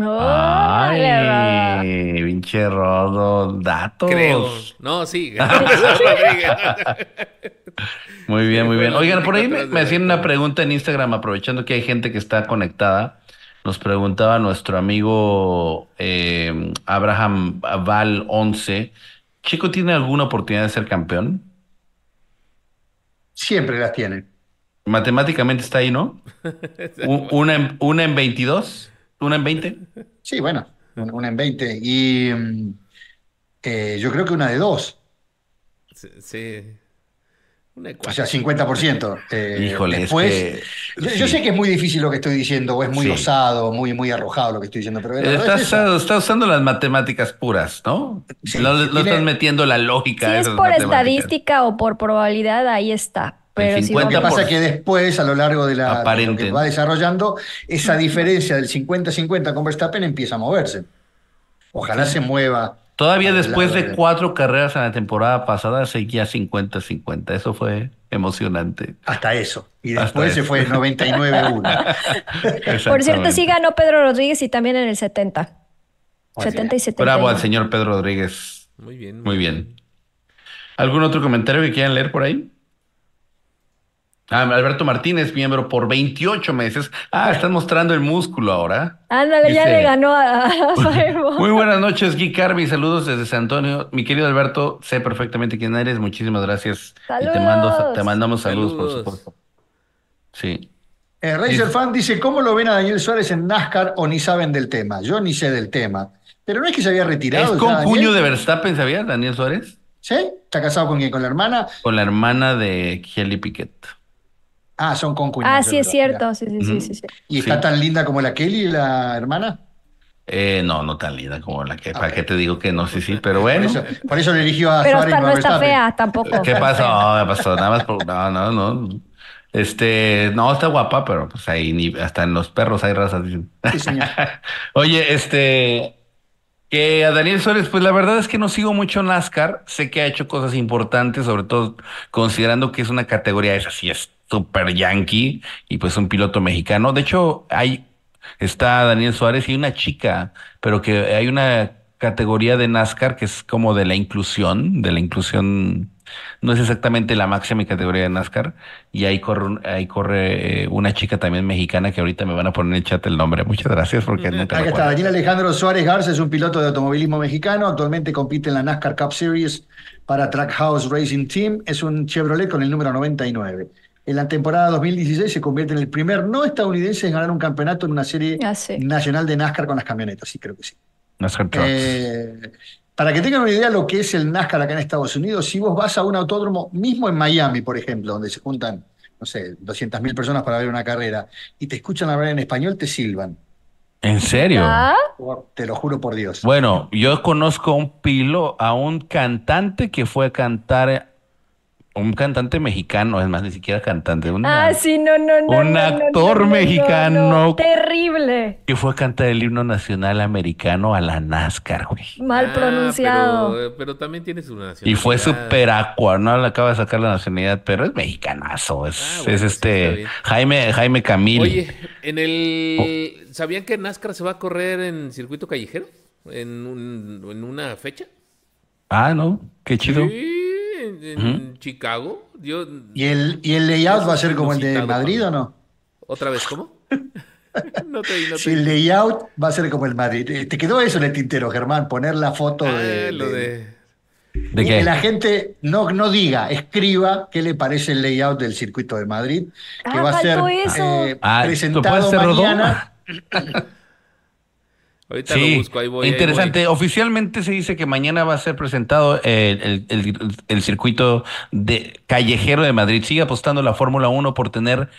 [SPEAKER 2] Ay, pinche rodo, datos.
[SPEAKER 1] Creo. No, sí. [LAUGHS]
[SPEAKER 2] Muy bien, muy bien. Oigan, por ahí
[SPEAKER 1] 24
[SPEAKER 2] me, hacían una pregunta en Instagram, aprovechando que hay gente que está conectada. Nos preguntaba nuestro amigo eh, Abraham Val 11. ¿Chico tiene alguna oportunidad de ser campeón?
[SPEAKER 3] Siempre las tiene.
[SPEAKER 2] Matemáticamente está ahí, ¿no? [LAUGHS] Una en, una en 22, una en 20.
[SPEAKER 3] Sí, bueno, un- una en 20. Y mm, eh, yo creo que una de dos,
[SPEAKER 1] Sí. sí. Una
[SPEAKER 3] o
[SPEAKER 1] ecuación.
[SPEAKER 3] sea, 50%. [LAUGHS] Eh,
[SPEAKER 2] Híjole, es
[SPEAKER 3] después,
[SPEAKER 2] que
[SPEAKER 3] yo, sé que es muy difícil lo que estoy diciendo, o es muy
[SPEAKER 2] Sí.
[SPEAKER 3] osado, muy, muy arrojado lo que estoy diciendo, pero la verdad es
[SPEAKER 2] Estás,
[SPEAKER 3] esa.
[SPEAKER 2] estás usando las matemáticas puras, ¿no?
[SPEAKER 3] Sí,
[SPEAKER 2] no,
[SPEAKER 3] tiene-
[SPEAKER 2] estás metiendo la
[SPEAKER 4] Si
[SPEAKER 2] lógica a
[SPEAKER 4] es por
[SPEAKER 2] matemáticas.
[SPEAKER 4] estadística o por probabilidad, ahí está. Pero si
[SPEAKER 3] Lo
[SPEAKER 2] 50
[SPEAKER 3] que pasa es que después, a lo largo de, la, de lo
[SPEAKER 2] Aparente.
[SPEAKER 3] que va desarrollando, esa diferencia del 50-50 con Verstappen empieza a moverse. Ojalá se mueva.
[SPEAKER 2] Todavía después de cuatro carreras en la temporada pasada seguía 50-50. Eso fue emocionante.
[SPEAKER 3] Hasta eso. Y
[SPEAKER 2] Hasta
[SPEAKER 3] después se
[SPEAKER 2] eso.
[SPEAKER 3] fue 99-1. [LAUGHS]
[SPEAKER 4] Por cierto, sí ganó Pedro Rodríguez y también en el 70.
[SPEAKER 3] Muy
[SPEAKER 4] 70 y 70.
[SPEAKER 2] Bravo al señor Pedro Rodríguez.
[SPEAKER 1] Muy bien.
[SPEAKER 2] Muy bien. ¿Algún otro comentario que quieran leer por ahí? Ah, Alberto Martínez, miembro por 28 meses. Ah, están mostrando el músculo ahora.
[SPEAKER 4] Ándale, ya
[SPEAKER 2] Dice-
[SPEAKER 4] le ganó a, a Firemo. [LAUGHS]
[SPEAKER 2] Muy buenas noches, Gui Carvi. Saludos desde San Antonio. Mi querido Alberto, sé perfectamente quién eres. Muchísimas gracias. Y te, mando, te mandamos saludos, por supuesto. Sí.
[SPEAKER 3] Eh, Racer
[SPEAKER 2] Dice-
[SPEAKER 3] Fan dice, ¿cómo lo ven a Daniel Suárez en NASCAR o ni saben del tema? Yo ni sé del tema. Pero no es que se había
[SPEAKER 2] ¿Es
[SPEAKER 3] retirado. ya,
[SPEAKER 2] con
[SPEAKER 3] Daniel.
[SPEAKER 2] puño de Verstappen, sabías, Daniel Suárez?
[SPEAKER 3] ¿Sí? ¿Está casado con quién? ¿Con la hermana?
[SPEAKER 2] Con la hermana de Kelly Piquet.
[SPEAKER 3] Ah, son concuñados.
[SPEAKER 4] Ah, sí, es cierto. Sí, sí, sí, sí, sí.
[SPEAKER 3] ¿Y está tan linda como la Kelly, la hermana?
[SPEAKER 2] Eh, no, no tan linda como la que,
[SPEAKER 3] Ah,
[SPEAKER 2] ¿para qué te digo que no? Sí, sí, pero
[SPEAKER 3] Por
[SPEAKER 2] bueno.
[SPEAKER 3] eso, por eso le eligió a
[SPEAKER 4] Pero
[SPEAKER 3] Suárez y no
[SPEAKER 4] está fea tampoco.
[SPEAKER 2] ¿Qué pasó? No, ¿qué pasó? Nada más por... No, no, no. Este, no, está guapa, pero pues ahí ni hasta en los perros hay razas. dicen.
[SPEAKER 3] Sí, señor. [LAUGHS]
[SPEAKER 2] Oye, este, que a Daniel Suárez, pues la verdad es que no sigo mucho NASCAR. Sé que ha hecho cosas importantes, sobre todo considerando que es una categoría esa, sí es súper yankee y pues un piloto mexicano. De hecho, hay, está Daniel Suárez y una chica, pero que hay una categoría de NASCAR que es como de la inclusión, de la inclusión, no es exactamente la máxima categoría de NASCAR, y ahí corre, un- ahí corre eh, una chica también mexicana que ahorita me van a poner en el chat el nombre. Muchas gracias porque nunca
[SPEAKER 3] Acá está. Daniel Alejandro Suárez Garza es un piloto de automovilismo mexicano, actualmente compite en la NASCAR Cup Series para Trackhouse Racing Team, es un Chevrolet con el número 99. En la temporada 2016 se convierte en el primer no estadounidense en ganar un campeonato en una serie
[SPEAKER 4] Ah, sí.
[SPEAKER 3] nacional de NASCAR con las camionetas, sí, creo que sí.
[SPEAKER 2] NASCAR Trucks.
[SPEAKER 3] Eh, para que tengan una idea de lo que es el NASCAR acá en Estados Unidos, si vos vas a un autódromo, mismo en Miami, por ejemplo, donde se juntan, no sé, 200.000 personas para ver una carrera, y te escuchan hablar en español, te silban.
[SPEAKER 2] ¿En serio?
[SPEAKER 4] Ah,
[SPEAKER 3] Te lo juro por Dios.
[SPEAKER 2] Bueno, yo conozco a un pilo, a un cantante que fue a cantar un cantante mexicano, es más, ni siquiera cantante,
[SPEAKER 4] ah, sí, no, no, no.
[SPEAKER 2] Un actor mexicano.
[SPEAKER 4] terrible.
[SPEAKER 2] Que fue a cantar el himno nacional americano a la NASCAR, güey.
[SPEAKER 4] Mal ah, pronunciado.
[SPEAKER 1] Pero, también tiene su nacionalidad.
[SPEAKER 2] Y fue super aqua, no le acaba de sacar la nacionalidad, pero es mexicanazo. Es, ah, es este Jaime, Jaime Camil.
[SPEAKER 1] Oye, en el. ¿Sabían que NASCAR se va a correr en circuito callejero? ¿En, en una fecha?
[SPEAKER 2] Ah, no, qué chido.
[SPEAKER 1] Sí en, Chicago.
[SPEAKER 3] ¿Y, el, ¿Y el layout va a ser como el de Madrid o no?
[SPEAKER 1] ¿Otra vez cómo? [LAUGHS]
[SPEAKER 3] no te, no Si el layout va a ser como el Madrid. Eh, ¿Te quedó eso en el tintero, Germán? Poner la foto ah, de,
[SPEAKER 1] lo de...
[SPEAKER 3] ¿De que la gente no, no diga, escriba qué le parece el layout del circuito de Madrid, que ah, va a ser eh, ah, presentado mañana. [LAUGHS]
[SPEAKER 1] Ahorita lo busco, ahí voy.
[SPEAKER 2] Interesante. Oficialmente se dice que mañana va a ser presentado el, circuito de callejero de Madrid. Sigue apostando la Fórmula 1 por tener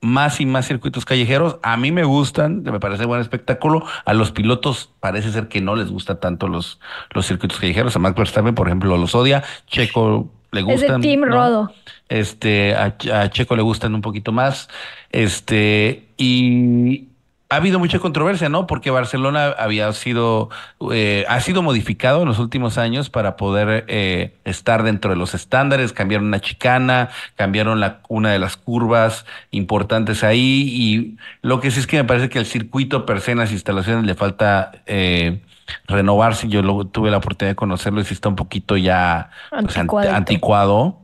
[SPEAKER 2] más y más circuitos callejeros. A mí me gustan, me parece buen espectáculo. A los pilotos parece ser que no les gusta tanto los, los circuitos callejeros. A Max Verstappen, por ejemplo, los odia. Checo le gustan.
[SPEAKER 4] Es Team Rodo.
[SPEAKER 2] Este, a, a, Checo le gustan un poquito más. Este, y, ha habido mucha controversia, ¿no? Porque Barcelona había sido, eh, ha sido modificado en los últimos años para poder eh, estar dentro de los estándares. Cambiaron una chicana, cambiaron la, una de las curvas importantes ahí. Y lo que sí es que me parece que el circuito per se en las instalaciones le falta eh, renovarse. Yo lo, tuve la oportunidad de conocerlo y sí está un poquito ya pues, anticuado.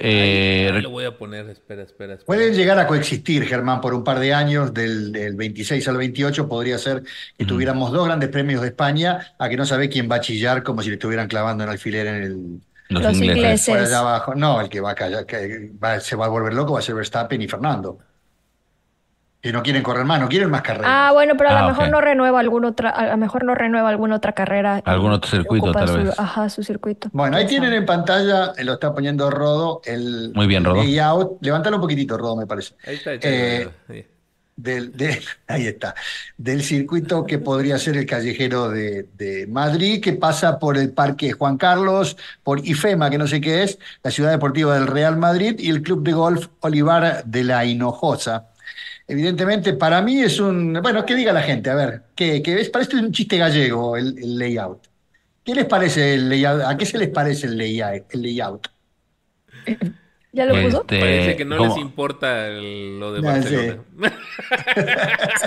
[SPEAKER 1] Eh, lo voy a poner, espera, espera,
[SPEAKER 3] Pueden llegar a coexistir, Germán, por un par de años, del, 26 al 28, podría ser que tuviéramos dos grandes premios de España, a que no sabe quién va a chillar como si le estuvieran clavando en alfiler en el...
[SPEAKER 4] Los, ingleses.
[SPEAKER 3] abajo. No, el que va a callar, que se va a volver loco va a ser Verstappen y Fernando que no quieren correr más, no quieren más carreras.
[SPEAKER 4] Ah, bueno, pero a lo ah, mejor no renueva alguna otra, a lo mejor no renueva alguna otra carrera.
[SPEAKER 2] Algún otro circuito, tal vez.
[SPEAKER 4] Ajá, su circuito.
[SPEAKER 3] Bueno, ahí tienen en pantalla, lo está poniendo Rodo, el
[SPEAKER 2] Muy bien, Rodo.
[SPEAKER 3] layout. Levántalo un poquitito, Rodo, me parece.
[SPEAKER 1] Ahí está, eh,
[SPEAKER 3] del, [LAUGHS] ahí está. Del circuito que podría ser el callejero de, de, Madrid, que pasa por el Parque Juan Carlos, por IFEMA, que no sé qué es, la Ciudad Deportiva del Real Madrid, y el Club de Golf Olivar de la Hinojosa evidentemente para mí es un, bueno, ¿qué diga la gente? A ver, ¿qué, qué es? Parece un chiste gallego el, layout. ¿Qué les parece el layout? ¿A qué se les parece? El layout? [LAUGHS]
[SPEAKER 4] ¿Ya lo puso?
[SPEAKER 1] Este, Parece que no les importa lo de Barcelona. [LAUGHS]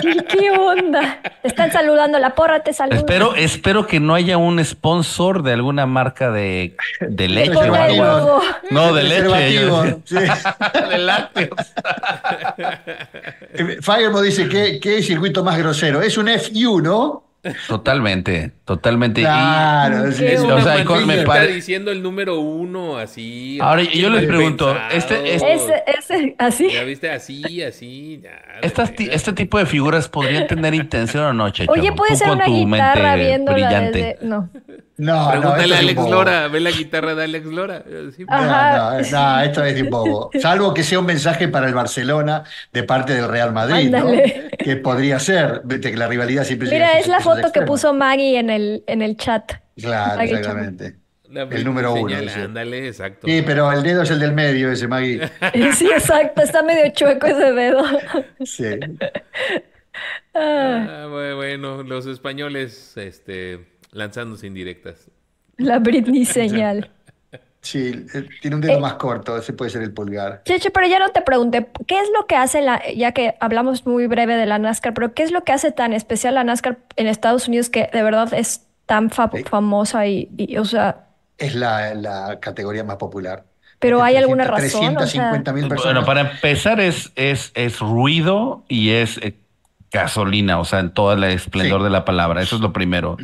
[SPEAKER 4] Sí. qué onda. están saludando, la porra te saluda.
[SPEAKER 2] Espero, espero que no haya un sponsor de alguna marca de, de leche o algo. No, de, leche. Sí. [LAUGHS] de lácteos.
[SPEAKER 3] Firemo dice que qué circuito más grosero. Es un FU, ¿no?
[SPEAKER 2] Totalmente, totalmente.
[SPEAKER 3] Claro,
[SPEAKER 1] es o sea, me está diciendo el número uno así.
[SPEAKER 2] Ahora yo les pregunto, este,
[SPEAKER 4] este ese, así.
[SPEAKER 1] Ya viste así, así.
[SPEAKER 2] este tipo de figuras podrían tener intención o no, Checho.
[SPEAKER 4] Oye, puede ser una guitarra viendo brillante.
[SPEAKER 3] No. No,
[SPEAKER 1] Pregúntale no, a Alex Lora, ve la guitarra de Alex Lora.
[SPEAKER 3] no, no, esto es un bobo. Salvo que sea un mensaje para el Barcelona de parte del Real Madrid, ¿no? Que podría ser, que la rivalidad siempre
[SPEAKER 4] Mira, es la foto que puso Maggie en el, en el chat.
[SPEAKER 3] Claro, exactamente. el número uno.
[SPEAKER 1] Ándale, exacto.
[SPEAKER 3] Sí, pero el dedo es el del medio, ese Maggie. [LAUGHS]
[SPEAKER 4] Sí, exacto, está medio chueco ese dedo.
[SPEAKER 3] Sí.
[SPEAKER 1] Ah, bueno, los españoles, este lanzándose indirectas.
[SPEAKER 4] La Britney [LAUGHS] señal.
[SPEAKER 3] Sí, eh, tiene un dedo eh, más corto, ese puede ser el pulgar.
[SPEAKER 4] Cheche, pero ya no te pregunté, ¿qué es lo que hace la, ya que hablamos muy breve de la NASCAR, pero qué es lo que hace tan especial la NASCAR en Estados Unidos que de verdad es tan famosa y, o sea...
[SPEAKER 3] Es la, categoría más popular.
[SPEAKER 4] Pero hay alguna razón.
[SPEAKER 3] 350 mil personas.
[SPEAKER 2] Bueno, para empezar es, es, es ruido y es eh, gasolina, o sea, en todo el esplendor de la palabra. Eso es lo primero.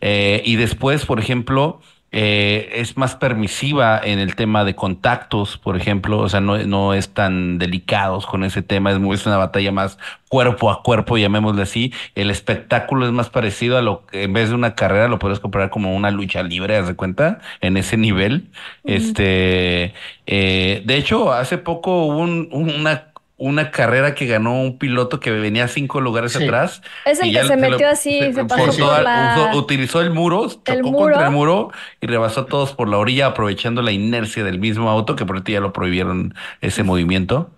[SPEAKER 2] Eh, y después, por ejemplo, eh, es más permisiva en el tema de contactos, por ejemplo, o sea, no, no es tan delicados con ese tema, es, es una batalla más cuerpo a cuerpo, llamémosle así. El espectáculo es más parecido a lo que en vez de una carrera lo puedes comparar como una lucha libre, haz de cuenta, en ese nivel. Este, eh, de hecho, hace poco hubo un, una una carrera que ganó un piloto que venía cinco lugares
[SPEAKER 3] Sí.
[SPEAKER 2] atrás.
[SPEAKER 4] Es el
[SPEAKER 2] y
[SPEAKER 4] que se
[SPEAKER 2] lo-
[SPEAKER 4] metió así, se pasó
[SPEAKER 2] forzó
[SPEAKER 4] por
[SPEAKER 2] a-
[SPEAKER 4] la-
[SPEAKER 2] usó- utilizó el muro, chocó
[SPEAKER 4] el
[SPEAKER 2] contra el
[SPEAKER 4] muro.
[SPEAKER 2] muro y rebasó a todos por la orilla, aprovechando la inercia del mismo auto, que por ahorita ya lo prohibieron ese movimiento.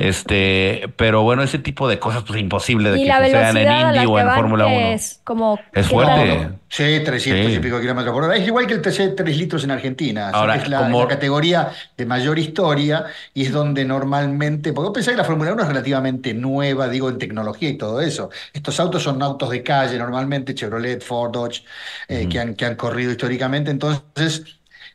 [SPEAKER 2] Este, pero bueno, ese tipo de cosas, pues imposible de que sucedan en Indy o en Fórmula
[SPEAKER 4] que
[SPEAKER 2] 1.
[SPEAKER 4] es como...
[SPEAKER 2] Es
[SPEAKER 4] ¿qué
[SPEAKER 2] fuerte.
[SPEAKER 4] tal?
[SPEAKER 3] Sí, 300
[SPEAKER 2] Sí.
[SPEAKER 3] y pico kilómetros por hora. Es igual que el TC 3 litros en Argentina.
[SPEAKER 2] Ahora,
[SPEAKER 3] es la,
[SPEAKER 2] como-
[SPEAKER 3] la categoría de mayor historia y es donde normalmente. Porque vos pensás que la Fórmula 1 es relativamente nueva, digo, en tecnología y todo eso. Estos autos son autos de calle, normalmente Chevrolet, Ford, Dodge, eh, que, han, que han corrido históricamente. Entonces.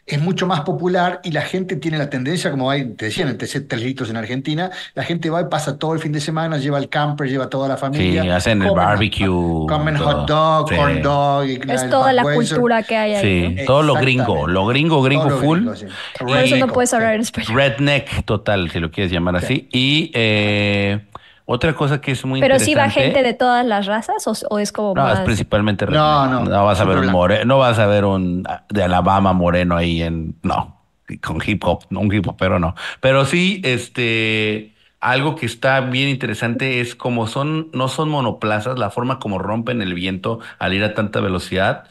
[SPEAKER 3] Es mucho más popular y la gente tiene la tendencia, como hay, te decía en el TC 3 litros en Argentina, la gente va y pasa todo el fin de semana, lleva el camper, lleva toda la familia.
[SPEAKER 2] Sí, hacen el barbecue,
[SPEAKER 3] Comen
[SPEAKER 2] todo.
[SPEAKER 3] hot dog,
[SPEAKER 2] Sí.
[SPEAKER 3] corn dog. y
[SPEAKER 4] Es toda la cultura que hay ahí.
[SPEAKER 2] Sí,
[SPEAKER 4] ¿no?
[SPEAKER 2] todo lo gringo, lo gringo, gringo
[SPEAKER 3] Todo
[SPEAKER 2] full.
[SPEAKER 3] gringo, sí.
[SPEAKER 4] Por eso no puedes hablar
[SPEAKER 3] sí.
[SPEAKER 4] en español.
[SPEAKER 2] Redneck total, si lo quieres llamar así. Y eh, otra cosa que es muy
[SPEAKER 4] Pero sí va
[SPEAKER 2] interesante.
[SPEAKER 4] gente de todas las razas o, o es como
[SPEAKER 2] No, es principalmente
[SPEAKER 3] No,
[SPEAKER 2] redneck.
[SPEAKER 3] no,
[SPEAKER 2] vas a ver un
[SPEAKER 3] siempre
[SPEAKER 2] more, no vas a ver un ah, de Alabama moreno ahí en no, con hip hop, no un hip hop, pero no. Pero sí, este algo que está bien interesante es como son, no son monoplazas, la forma como rompen el viento al ir a tanta velocidad,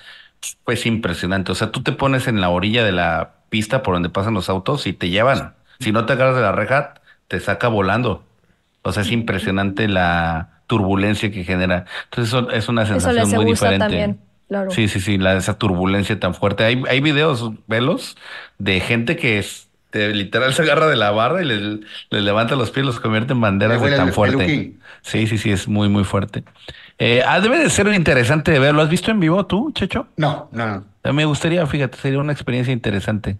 [SPEAKER 2] pues impresionante. O sea, tú te pones en la orilla de la pista por donde pasan los autos y te llevan. Si no te agarras de la reja, te saca volando. O sea, es impresionante la turbulencia que genera. Entonces, eso es una
[SPEAKER 4] Eso
[SPEAKER 2] sensación
[SPEAKER 4] les
[SPEAKER 2] muy
[SPEAKER 4] gusta
[SPEAKER 2] diferente.
[SPEAKER 4] también, claro.
[SPEAKER 2] Sí, sí, sí, la, esa turbulencia tan fuerte. Hay, hay videos, velos, de gente que es, de- literal [LAUGHS] se agarra de la barra y les, les levanta los pies, los convierte en banderas
[SPEAKER 3] Le
[SPEAKER 2] de tan
[SPEAKER 3] el
[SPEAKER 2] fuerte. Sí, sí, sí, es muy, muy fuerte. Eh, ah, debe de ser interesante de verlo. ¿Has visto en vivo tú, Checho?
[SPEAKER 3] No, no, no.
[SPEAKER 2] Me gustaría, fíjate, sería una experiencia interesante.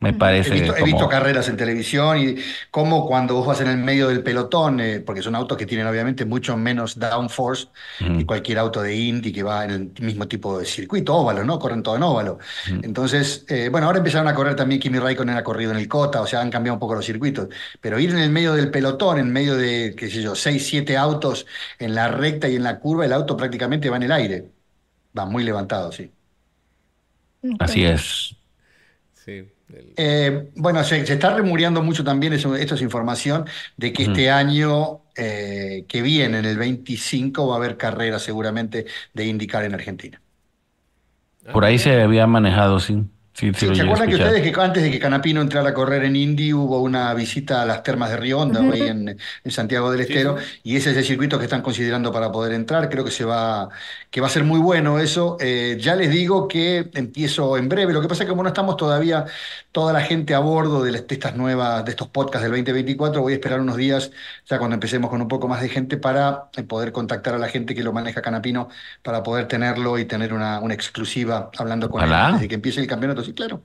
[SPEAKER 2] Me parece.
[SPEAKER 3] He visto, he
[SPEAKER 2] como-
[SPEAKER 3] visto carreras en televisión y cómo cuando vos vas en el medio del pelotón, eh, porque son autos que tienen obviamente mucho menos downforce que cualquier auto de Indy que va en el mismo tipo de circuito, óvalo, ¿no? Corren todo en óvalo. Entonces, eh, bueno, ahora empezaron a correr también, Kimi Raikkonen ha corrido en el Cota, o sea, han cambiado un poco los circuitos, pero ir en el medio del pelotón, en medio de, qué sé yo, seis, siete autos en la recta y en la curva, el auto prácticamente va en el aire. Va muy levantado, sí.
[SPEAKER 2] Así es.
[SPEAKER 1] Sí.
[SPEAKER 3] Eh, bueno, se, se está remureando mucho también, eso, esto es información, de que este año eh, que viene, en el 25, va a haber carrera seguramente de IndyCar en Argentina.
[SPEAKER 2] Por ahí se había manejado, sí. Sí, sí,
[SPEAKER 3] Sí,
[SPEAKER 2] lo
[SPEAKER 3] ¿Se acuerdan que ustedes que antes de que Canapino entrara a correr en Indy hubo una visita a las termas de Río Hondo, ahí en, en Santiago del Estero?
[SPEAKER 1] sí.
[SPEAKER 3] Y ese es el circuito que están considerando para poder entrar. Creo que se va, que va a ser muy bueno eso. Eh, ya les digo que empiezo en breve. Lo que pasa es que como no estamos todavía toda la gente a bordo de, las- de estas nuevas, de estos podcasts del 2024, voy a esperar unos días, ya cuando empecemos con un poco más de gente, para eh, poder contactar a la gente que lo maneja Canapino, para poder tenerlo y tener una, una exclusiva hablando con él
[SPEAKER 2] Ojalá.
[SPEAKER 3] antes de que empiece el campeonato. Sí, claro.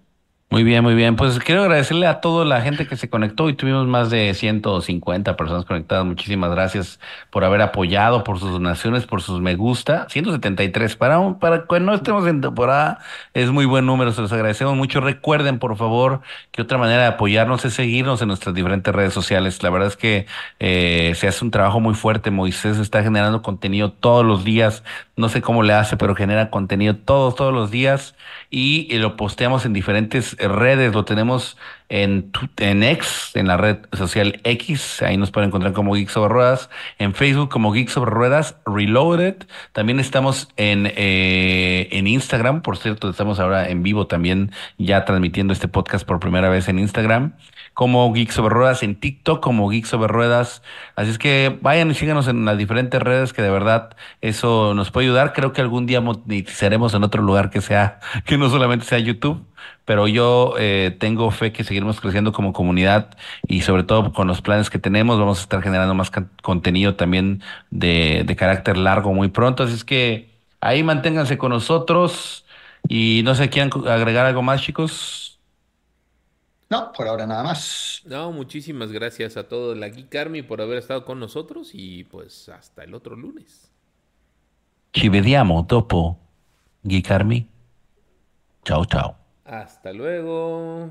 [SPEAKER 2] Muy bien, muy bien. Pues quiero agradecerle a toda la gente que se conectó y tuvimos más de 150 personas conectadas. Muchísimas gracias por haber apoyado, por sus donaciones, por sus me gusta. 173 para un- para que no estemos en temporada es muy buen número. Se los agradecemos mucho. Recuerden, por favor, que otra manera de apoyarnos es seguirnos en nuestras diferentes redes sociales. La verdad es que eh, se hace un trabajo muy fuerte. Moisés está generando contenido todos los días. No sé cómo le hace, pero genera contenido todos, todos los días y eh, lo posteamos en diferentes redes. Lo tenemos en, en X, en la red social X. Ahí nos pueden encontrar como Geeks Sobre Ruedas. En Facebook como Geeks Sobre Ruedas Reloaded. También estamos en, eh, en Instagram. Por cierto, estamos ahora en vivo también ya transmitiendo este podcast por primera vez en Instagram como Geeks Sobre Ruedas, en TikTok como Geeks Sobre Ruedas. Así es que vayan y síganos en las diferentes redes que de verdad eso nos puede ayudar. Creo que algún día monetizaremos en otro lugar que sea, [LAUGHS] que no solamente sea YouTube, pero yo eh, tengo fe que seguiremos creciendo como comunidad y sobre todo con los planes que tenemos vamos a estar generando más contenido también de, de carácter largo muy pronto. Así es que ahí manténganse con nosotros y no sé, ¿quieren agregar algo más, chicos?
[SPEAKER 3] No, por ahora nada más.
[SPEAKER 1] No, muchísimas gracias a todos la Geek Army por haber estado con nosotros y pues hasta el otro lunes.
[SPEAKER 2] Ci vediamo dopo Geek Army. Ciao, ciao.
[SPEAKER 1] Hasta luego.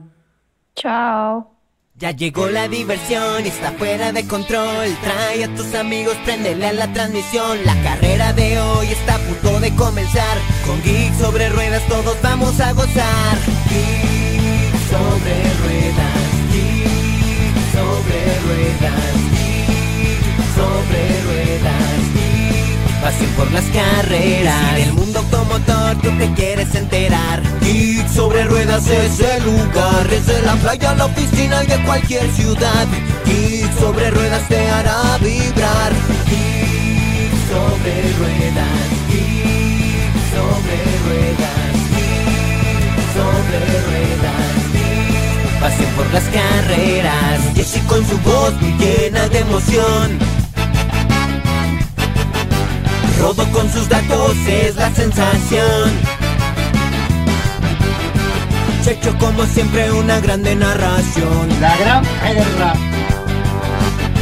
[SPEAKER 4] Chao.
[SPEAKER 5] Ya llegó la diversión y está fuera de control. Trae a tus amigos, préndele a la transmisión. La carrera de hoy está a punto de comenzar. Con Geek sobre ruedas todos vamos a gozar. Geek sobre ruedas, sobre ruedas, pasión por las carreras. En el mundo automotor tú te quieres enterar. Geek sobre ruedas es el lugar, desde la playa a la oficina y de cualquier ciudad. Geek sobre ruedas te hará vibrar. Geek sobre ruedas, geek sobre ruedas, geek sobre ruedas. Pasión por las carreras, Jesse con su voz muy llena de emoción. Rodo con sus datos es la sensación. Checho como siempre una grande narración.
[SPEAKER 3] La gran guerra.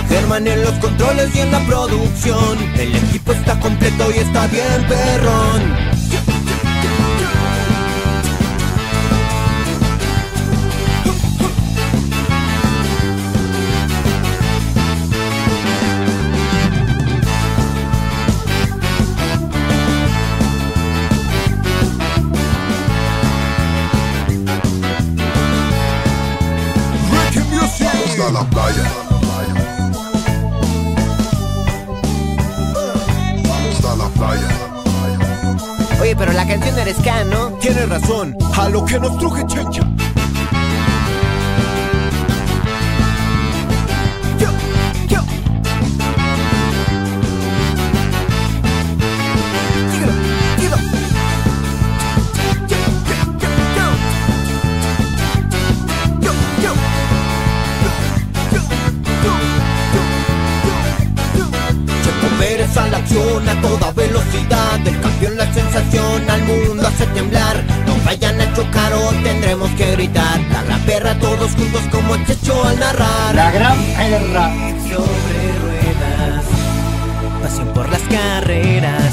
[SPEAKER 5] Germán en los controles y en la producción. El equipo está completo y está bien perrón.
[SPEAKER 6] Tienes razón, a lo que nos truje Chencha.
[SPEAKER 5] hace temblar. No vayan a chocar o tendremos que gritar. La perra todos juntos como el checho al narrar. La gran perra. Sobre ruedas Pasión por las carreras.